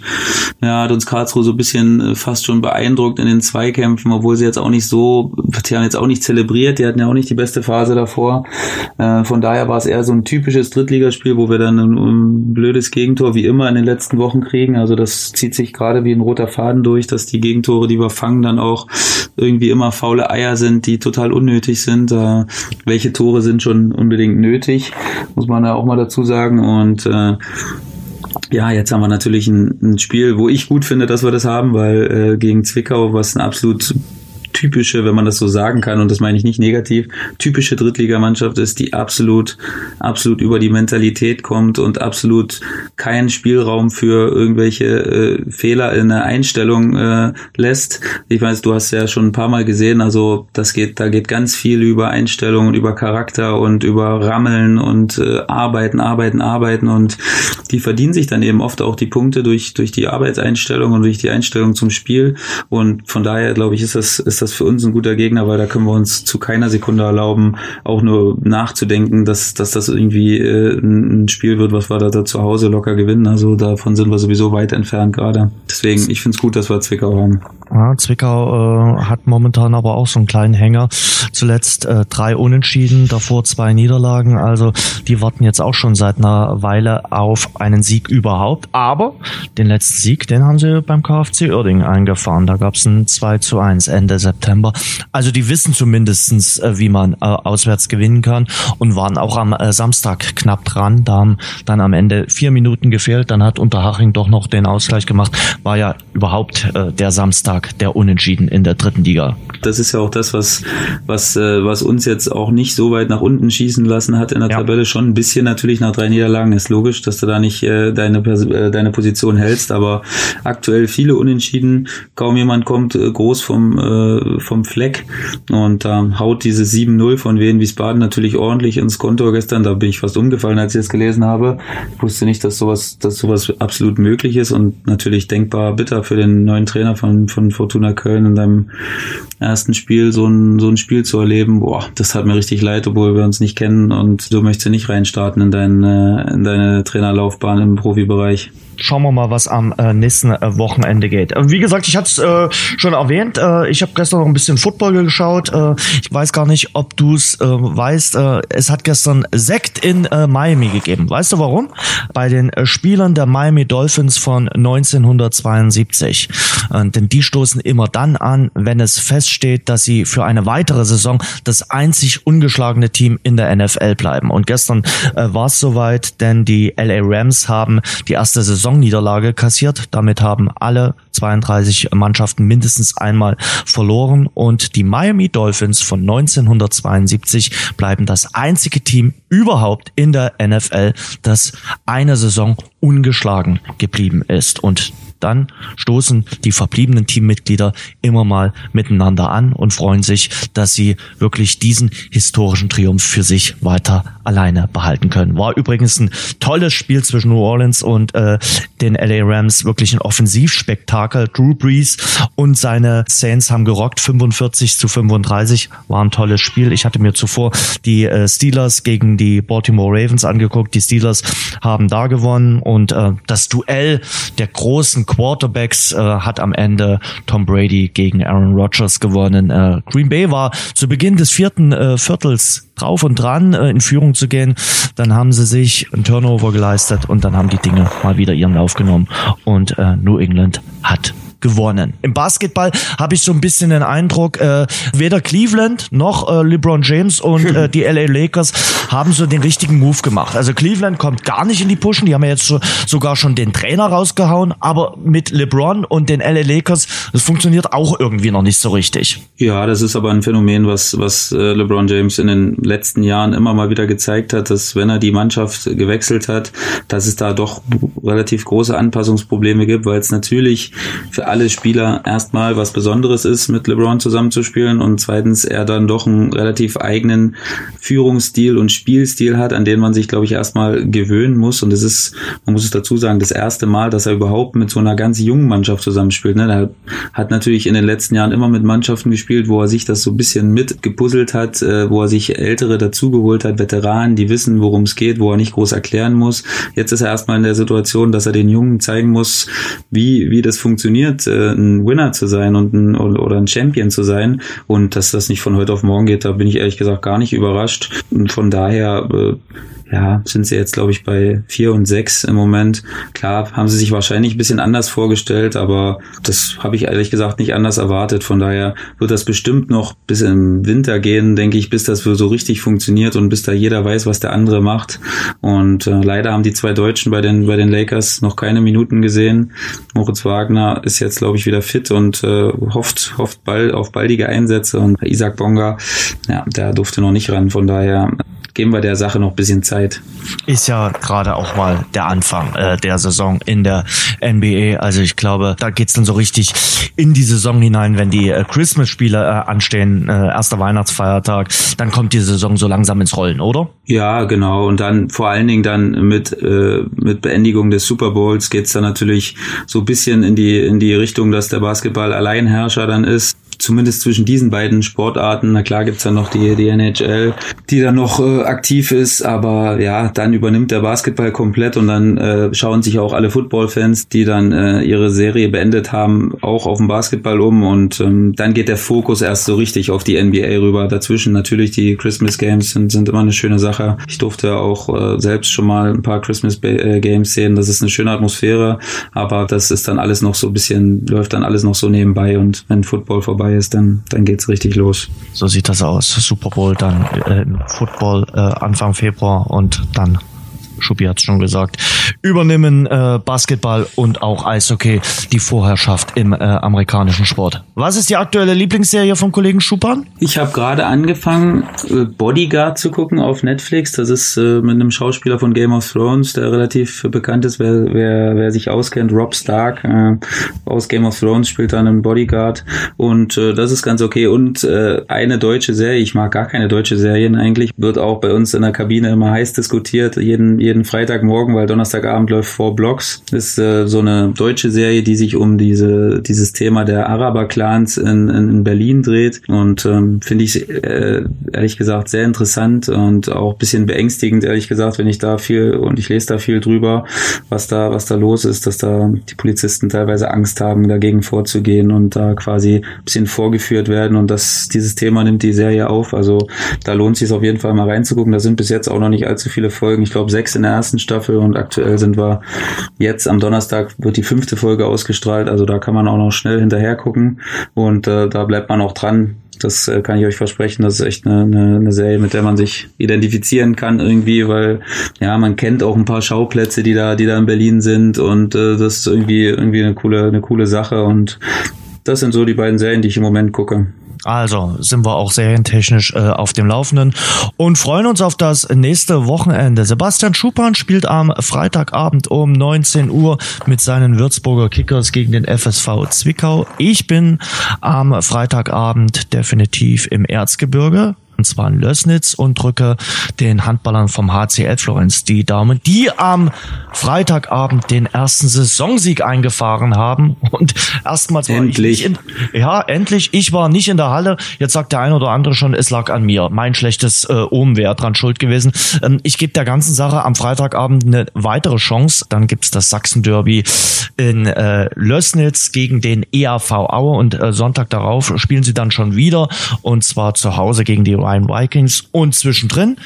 ja, hat uns Karlsruhe so ein bisschen äh, fast schon beeindruckt in den Zweikämpfen, obwohl sie jetzt auch nicht so, die haben jetzt auch nicht zelebriert, die hatten ja auch nicht die beste Phase davor. Äh, von daher war es eher so ein typisches Drittligaspiel, wo wir dann ein, ein blödes Gegentor wie immer in den letzten Wochen kriegen. Also das zieht sich gerade wie ein roter Faden durch, dass die Gegentore, die wir fangen, dann auch irgendwie immer faule Eier sind, die total unnötig sind. Äh, welche Tore sind schon unbedingt nötig, muss man ja auch mal dazu sagen. Und äh, ja, jetzt haben wir natürlich ein, ein, Spiel, wo ich gut finde, dass wir das haben, weil äh, gegen Zwickau, was ein absolut typische, wenn man das so sagen kann, und das meine ich nicht negativ, typische Drittligamannschaft ist, die absolut, absolut über die Mentalität kommt und absolut keinen Spielraum für irgendwelche äh, Fehler in der Einstellung äh, lässt. Ich weiß, du hast ja schon ein paar Mal gesehen, also das geht, da geht ganz viel über Einstellung und über Charakter und über Rammeln und äh, Arbeiten, Arbeiten, Arbeiten und die verdienen sich dann eben oft auch die Punkte durch, durch die Arbeitseinstellung und durch die Einstellung zum Spiel und von daher glaube ich, ist das, ist das das für uns ein guter Gegner, weil da können wir uns zu keiner Sekunde erlauben, auch nur nachzudenken, dass, dass das irgendwie äh, ein Spiel wird, was wir da, zu Hause locker gewinnen. Also davon sind wir sowieso weit entfernt gerade. Deswegen, ich finde es gut, dass wir Zwickau haben. Ja, Zwickau äh, hat momentan aber auch so einen kleinen Hänger. Zuletzt äh, drei Unentschieden, davor zwei Niederlagen. Also die warten jetzt auch schon seit einer Weile auf einen Sieg überhaupt. Aber den letzten Sieg, den haben sie beim KfC Uerding eingefahren. Da gab es ein 2 zu 1 Ende September. Also die wissen zumindestens, äh, wie man äh, auswärts gewinnen kann und waren auch am äh, Samstag knapp dran. Da haben dann am Ende vier Minuten gefehlt. Dann hat Unterhaching doch noch den Ausgleich gemacht. War ja überhaupt äh, der Samstag Samstag der Unentschieden in der dritten Liga. Das ist ja auch das, was, was, äh, was uns jetzt auch nicht so weit nach unten schießen lassen hat in der ja. Tabelle. Schon ein bisschen natürlich nach drei Niederlagen ist logisch, dass du da nicht äh, deine, äh, deine Position hältst, aber aktuell viele Unentschieden. Kaum jemand kommt äh, groß vom, äh, vom Fleck und ähm, haut diese 7-0 von Wien Wiesbaden natürlich ordentlich ins Konto gestern. Da bin ich fast umgefallen, als ich das gelesen habe. Ich wusste nicht, dass sowas, dass sowas absolut möglich ist und natürlich denkbar bitter für den neuen Trainer von, von Fortuna Köln in seinem ersten Spiel so ein, so ein Spiel zu erleben. Boah, das hat mir richtig leid, obwohl wir uns nicht kennen und du möchtest nicht reinstarten in, dein, äh, in deine Trainerlaufbahn im Profibereich schauen wir mal, was am äh, nächsten äh, Wochenende geht. Äh, wie gesagt, ich hatte es äh, schon erwähnt, äh, ich habe gestern noch ein bisschen Football geschaut. Äh, ich weiß gar nicht, ob du es weißt. Es hat gestern Sekt in Miami gegeben. Weißt du warum? Bei den Spielern der Miami Dolphins von 1972. Äh, denn die stoßen immer dann an, wenn es feststeht, dass sie für eine weitere Saison das einzig ungeschlagene Team in der NFL bleiben. Und gestern war es soweit, denn die LA Rams haben die erste Saison Saisonniederlage kassiert. Damit haben alle 32 Mannschaften mindestens einmal verloren und die Miami Dolphins von 1972 bleiben das einzige Team überhaupt in der NFL, das eine Saison ungeschlagen geblieben ist. Und dann stoßen die verbliebenen Teammitglieder immer mal miteinander an und freuen sich, dass sie wirklich diesen historischen Triumph für sich weiter alleine behalten können. War übrigens ein tolles Spiel zwischen New Orleans und äh, den LA Rams, wirklich ein Offensivspektakel. Drew Brees und seine Saints haben gerockt, 45 zu 35, war ein tolles Spiel. Ich hatte mir zuvor die äh, Steelers gegen die Baltimore Ravens angeguckt. Die Steelers haben da gewonnen und äh, das Duell der großen Quarterbacks äh, hat am Ende Tom Brady gegen Aaron Rodgers gewonnen. Äh, Green Bay war zu Beginn des vierten äh, Viertels drauf und dran, äh, in Führung zu gehen. Dann haben sie sich ein Turnover geleistet und dann haben die Dinge mal wieder ihren Lauf genommen und äh, New England hat gewonnen. Im Basketball habe ich so ein bisschen den Eindruck, äh, weder Cleveland noch äh, LeBron James und äh, die LA Lakers haben so den richtigen Move gemacht. Also Cleveland kommt gar nicht in die Pushen, die haben ja jetzt so, sogar schon den Trainer rausgehauen, aber mit LeBron und den LA Lakers, das funktioniert auch irgendwie noch nicht so richtig. Ja, das ist aber ein Phänomen, was, was äh, LeBron James in den letzten Jahren immer mal wieder gezeigt hat, dass wenn er die Mannschaft gewechselt hat, dass es da doch relativ große Anpassungsprobleme gibt, weil es natürlich für alle Spieler erstmal was Besonderes ist, mit LeBron zusammenzuspielen und zweitens er dann doch einen relativ eigenen Führungsstil und Spielstil hat, an den man sich, glaube ich, erstmal gewöhnen muss. Und es ist, man muss es dazu sagen, das erste Mal, dass er überhaupt mit so einer ganz jungen Mannschaft zusammenspielt. Ne? Er hat natürlich in den letzten Jahren immer mit Mannschaften gespielt, wo er sich das so ein bisschen mitgepuzzelt hat, äh, wo er sich Ältere dazugeholt hat, Veteranen, die wissen, worum es geht, wo er nicht groß erklären muss. Jetzt ist er erstmal in der Situation, dass er den Jungen zeigen muss, wie, wie das funktioniert äh, ein Winner zu sein und ein, oder ein Champion zu sein. Und dass das nicht von heute auf morgen geht, da bin ich ehrlich gesagt gar nicht überrascht. Und von daher äh, ja, sind sie jetzt, glaube ich, bei vier und sechs im Moment. Klar, haben sie sich wahrscheinlich ein bisschen anders vorgestellt, aber das habe ich ehrlich gesagt nicht anders erwartet. Von daher wird das bestimmt noch bis im Winter gehen, denke ich, bis das so richtig funktioniert und bis da jeder weiß, was der andere macht. Und äh, leider haben die zwei Deutschen bei den, bei den Lakers noch keine Minuten gesehen. Moritz Wagner ist jetzt, glaube ich, wieder fit und äh, hofft, hofft bald auf baldige Einsätze. Und Isaac Bonga, ja, der durfte noch nicht ran. Von daher geben wir der Sache noch ein bisschen Zeit. Ist ja gerade auch mal der Anfang äh, der Saison in der NBA. Also ich glaube, da geht's dann so richtig in die Saison hinein, wenn die äh, Christmas-Spiele äh, anstehen, äh, erster Weihnachtsfeiertag, dann kommt die Saison so langsam ins Rollen, oder? Ja, genau. Und dann vor allen Dingen dann mit, äh, mit Beendigung des Super Bowls geht's dann natürlich so ein bisschen in die, in die Richtung, dass der Basketball Alleinherrscher dann ist zumindest zwischen diesen beiden Sportarten. Na klar gibt's dann noch die, die NHL, die dann noch äh, aktiv ist, aber ja, dann übernimmt der Basketball komplett und dann äh, schauen sich auch alle Football-Fans, die dann äh, ihre Serie beendet haben, auch auf den Basketball um und ähm, dann geht der Fokus erst so richtig auf die NBA rüber. Dazwischen natürlich die Christmas Games sind, sind immer eine schöne Sache. Ich durfte auch äh, selbst schon mal ein paar Christmas äh, Games sehen. Das ist eine schöne Atmosphäre, aber das ist dann alles noch so ein bisschen, läuft dann alles noch so nebenbei und wenn Football vorbei ist, dann, dann geht's richtig los. So sieht das aus. Super Bowl, dann äh, Football äh, Anfang Februar und dann Schuppi hat es schon gesagt, übernehmen äh, Basketball und auch Eishockey die Vorherrschaft im äh, amerikanischen Sport. Was ist die aktuelle Lieblingsserie vom Kollegen Schupan? Ich habe gerade angefangen, äh, Bodyguard zu gucken auf Netflix. Das ist äh, mit einem Schauspieler von Game of Thrones, der relativ bekannt ist, wer, wer, wer sich auskennt. Rob Stark äh, aus Game of Thrones spielt dann einen Bodyguard und äh, das ist ganz okay. Und eine deutsche Serie, ich mag gar keine deutsche Serien eigentlich, wird auch bei uns in der Kabine immer heiß diskutiert, jeden, jeden Freitagmorgen, weil Donnerstagabend läuft vor Blocks. Ist äh, so eine deutsche Serie, die sich um diese, dieses Thema der Araber-Clans in, in, in Berlin dreht und ähm, finde ich äh, ehrlich gesagt sehr interessant und auch bisschen beängstigend, ehrlich gesagt, wenn ich da viel und ich lese da viel drüber, was da, was da los ist, dass da die Polizisten teilweise Angst haben, dagegen vorzugehen und da quasi ein bisschen vorgeführt werden und das, dieses Thema nimmt die Serie auf. Also da lohnt sich auf jeden Fall mal reinzugucken. Da sind bis jetzt auch noch nicht allzu viele Folgen. Ich glaube sechs in der ersten Staffel und aktuell sind wir jetzt am Donnerstag wird die fünfte Folge ausgestrahlt. Also da kann man auch noch schnell hinterher gucken und äh, da bleibt man auch dran. Das äh, kann ich euch versprechen. Das ist echt eine, eine, eine Serie, mit der man sich identifizieren kann irgendwie, weil ja man kennt auch ein paar Schauplätze, die da, die da in Berlin sind und äh, das ist irgendwie irgendwie eine coole, eine coole Sache und das sind so die beiden Serien, die ich im Moment gucke. Also sind wir auch serientechnisch äh, auf dem Laufenden und freuen uns auf das nächste Wochenende. Sebastian Schupan spielt am Freitagabend um 19 Uhr mit seinen Würzburger Kickers gegen den FSV Zwickau. Ich bin am Freitagabend definitiv im Erzgebirge und zwar in Lößnitz und drücke den Handballern vom HCL Florenz die Daumen, die am Freitagabend den ersten Saisonsieg eingefahren haben und erstmals war endlich. in, ja, endlich, ich war nicht in der Halle. Jetzt sagt der eine oder andere schon, es lag an mir. Mein schlechtes äh, Ohm wäre dran schuld gewesen. Ähm, ich gebe der ganzen Sache am Freitagabend eine weitere Chance. Dann gibt's das Sachsen-Derby in äh, Lößnitz gegen den EAV Aue und äh, Sonntag darauf spielen sie dann schon wieder und zwar zu Hause gegen die Rhein Vikings und zwischendrin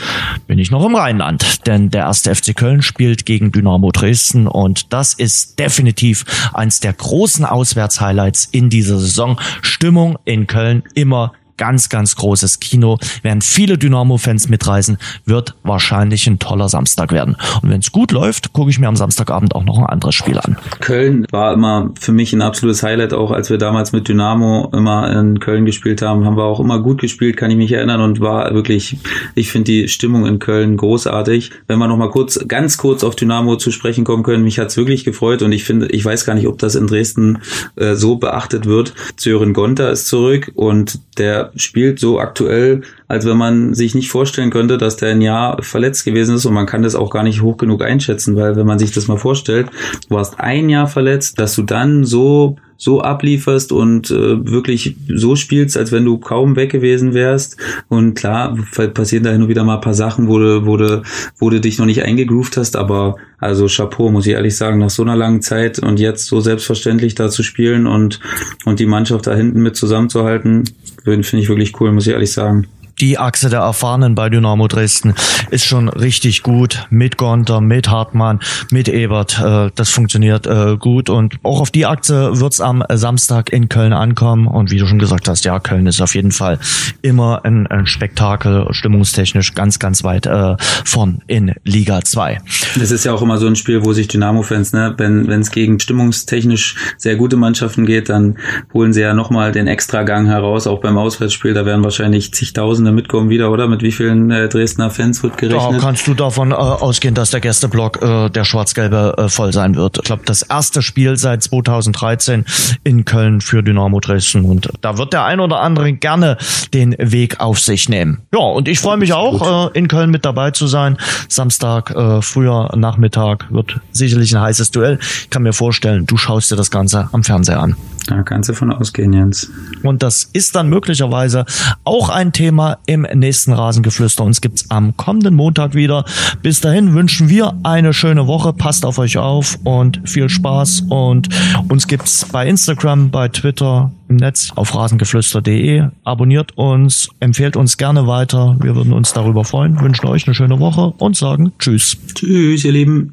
bin ich noch im Rheinland, denn der erste FC Köln spielt gegen Dynamo Dresden und das ist definitiv eins der großen Auswärtshighlights in dieser Saison. Stimmung in Köln immer ganz, ganz großes Kino. Werden viele Dynamo-Fans mitreisen, wird wahrscheinlich ein toller Samstag werden. Und wenn es gut läuft, gucke ich mir am Samstagabend auch noch ein anderes Spiel an. Köln war immer für mich ein absolutes Highlight, auch als wir damals mit Dynamo immer in Köln gespielt haben, haben wir auch immer gut gespielt, kann ich mich erinnern und war wirklich, ich finde die Stimmung in Köln großartig. Wenn wir noch mal kurz, ganz kurz auf Dynamo zu sprechen kommen können, mich hat's wirklich gefreut und ich finde, ich weiß gar nicht, ob das in Dresden äh, so beachtet wird. Sören Gonter ist zurück und der spielt so aktuell, als wenn man sich nicht vorstellen könnte, dass der ein Jahr verletzt gewesen ist und man kann das auch gar nicht hoch genug einschätzen, weil wenn man sich das mal vorstellt, du warst ein Jahr verletzt, dass du dann so so ablieferst und äh, wirklich so spielst, als wenn du kaum weg gewesen wärst. Und klar, passieren da und wieder mal ein paar Sachen, wo du, wo du, wo du dich noch nicht eingegroovt hast, aber also Chapeau, muss ich ehrlich sagen, nach so einer langen Zeit und jetzt so selbstverständlich da zu spielen und, und die Mannschaft da hinten mit zusammenzuhalten, finde ich wirklich cool, muss ich ehrlich sagen die Achse der Erfahrenen bei Dynamo Dresden ist schon richtig gut. Mit Gonter, mit Hartmann, mit Ebert. Äh, das funktioniert äh, gut. Und auch auf die Achse wird's am Samstag in Köln ankommen. Und wie du schon gesagt hast, ja, Köln ist auf jeden Fall immer ein, ein Spektakel, stimmungstechnisch ganz, ganz weit äh, von in Liga 2. Das ist ja auch immer so ein Spiel, wo sich Dynamo-Fans, ne, wenn es gegen stimmungstechnisch sehr gute Mannschaften geht, dann holen sie ja nochmal den Extragang heraus, auch beim Auswärtsspiel. Da werden wahrscheinlich zigtausende Tausende mitkommen wieder, oder? Mit wie vielen äh, Dresdner Fans wird gerechnet? Da kannst du davon äh, ausgehen, dass der Gästeblock äh, der Schwarz-Gelbe äh, voll sein wird. Ich glaube, das erste Spiel seit 2013 in Köln für Dynamo Dresden und da wird der ein oder andere gerne den Weg auf sich nehmen. Ja, und ich freue mich auch, äh, in Köln mit dabei zu sein. Samstag, äh, früher Nachmittag wird sicherlich ein heißes Duell. Ich kann mir vorstellen, du schaust dir das Ganze am Fernseher an. Da kannst du von ausgehen, Jens. Und das ist dann möglicherweise auch ein Thema im nächsten Rasengeflüster. Uns gibt's am kommenden Montag wieder. Bis dahin wünschen wir eine schöne Woche. Passt auf euch auf und viel Spaß. Und uns gibt's bei Instagram, bei Twitter, im Netz auf rasengeflüster.de. Abonniert uns, empfehlt uns gerne weiter. Wir würden uns darüber freuen. Wünschen euch eine schöne Woche und sagen Tschüss. Tschüss, ihr Lieben.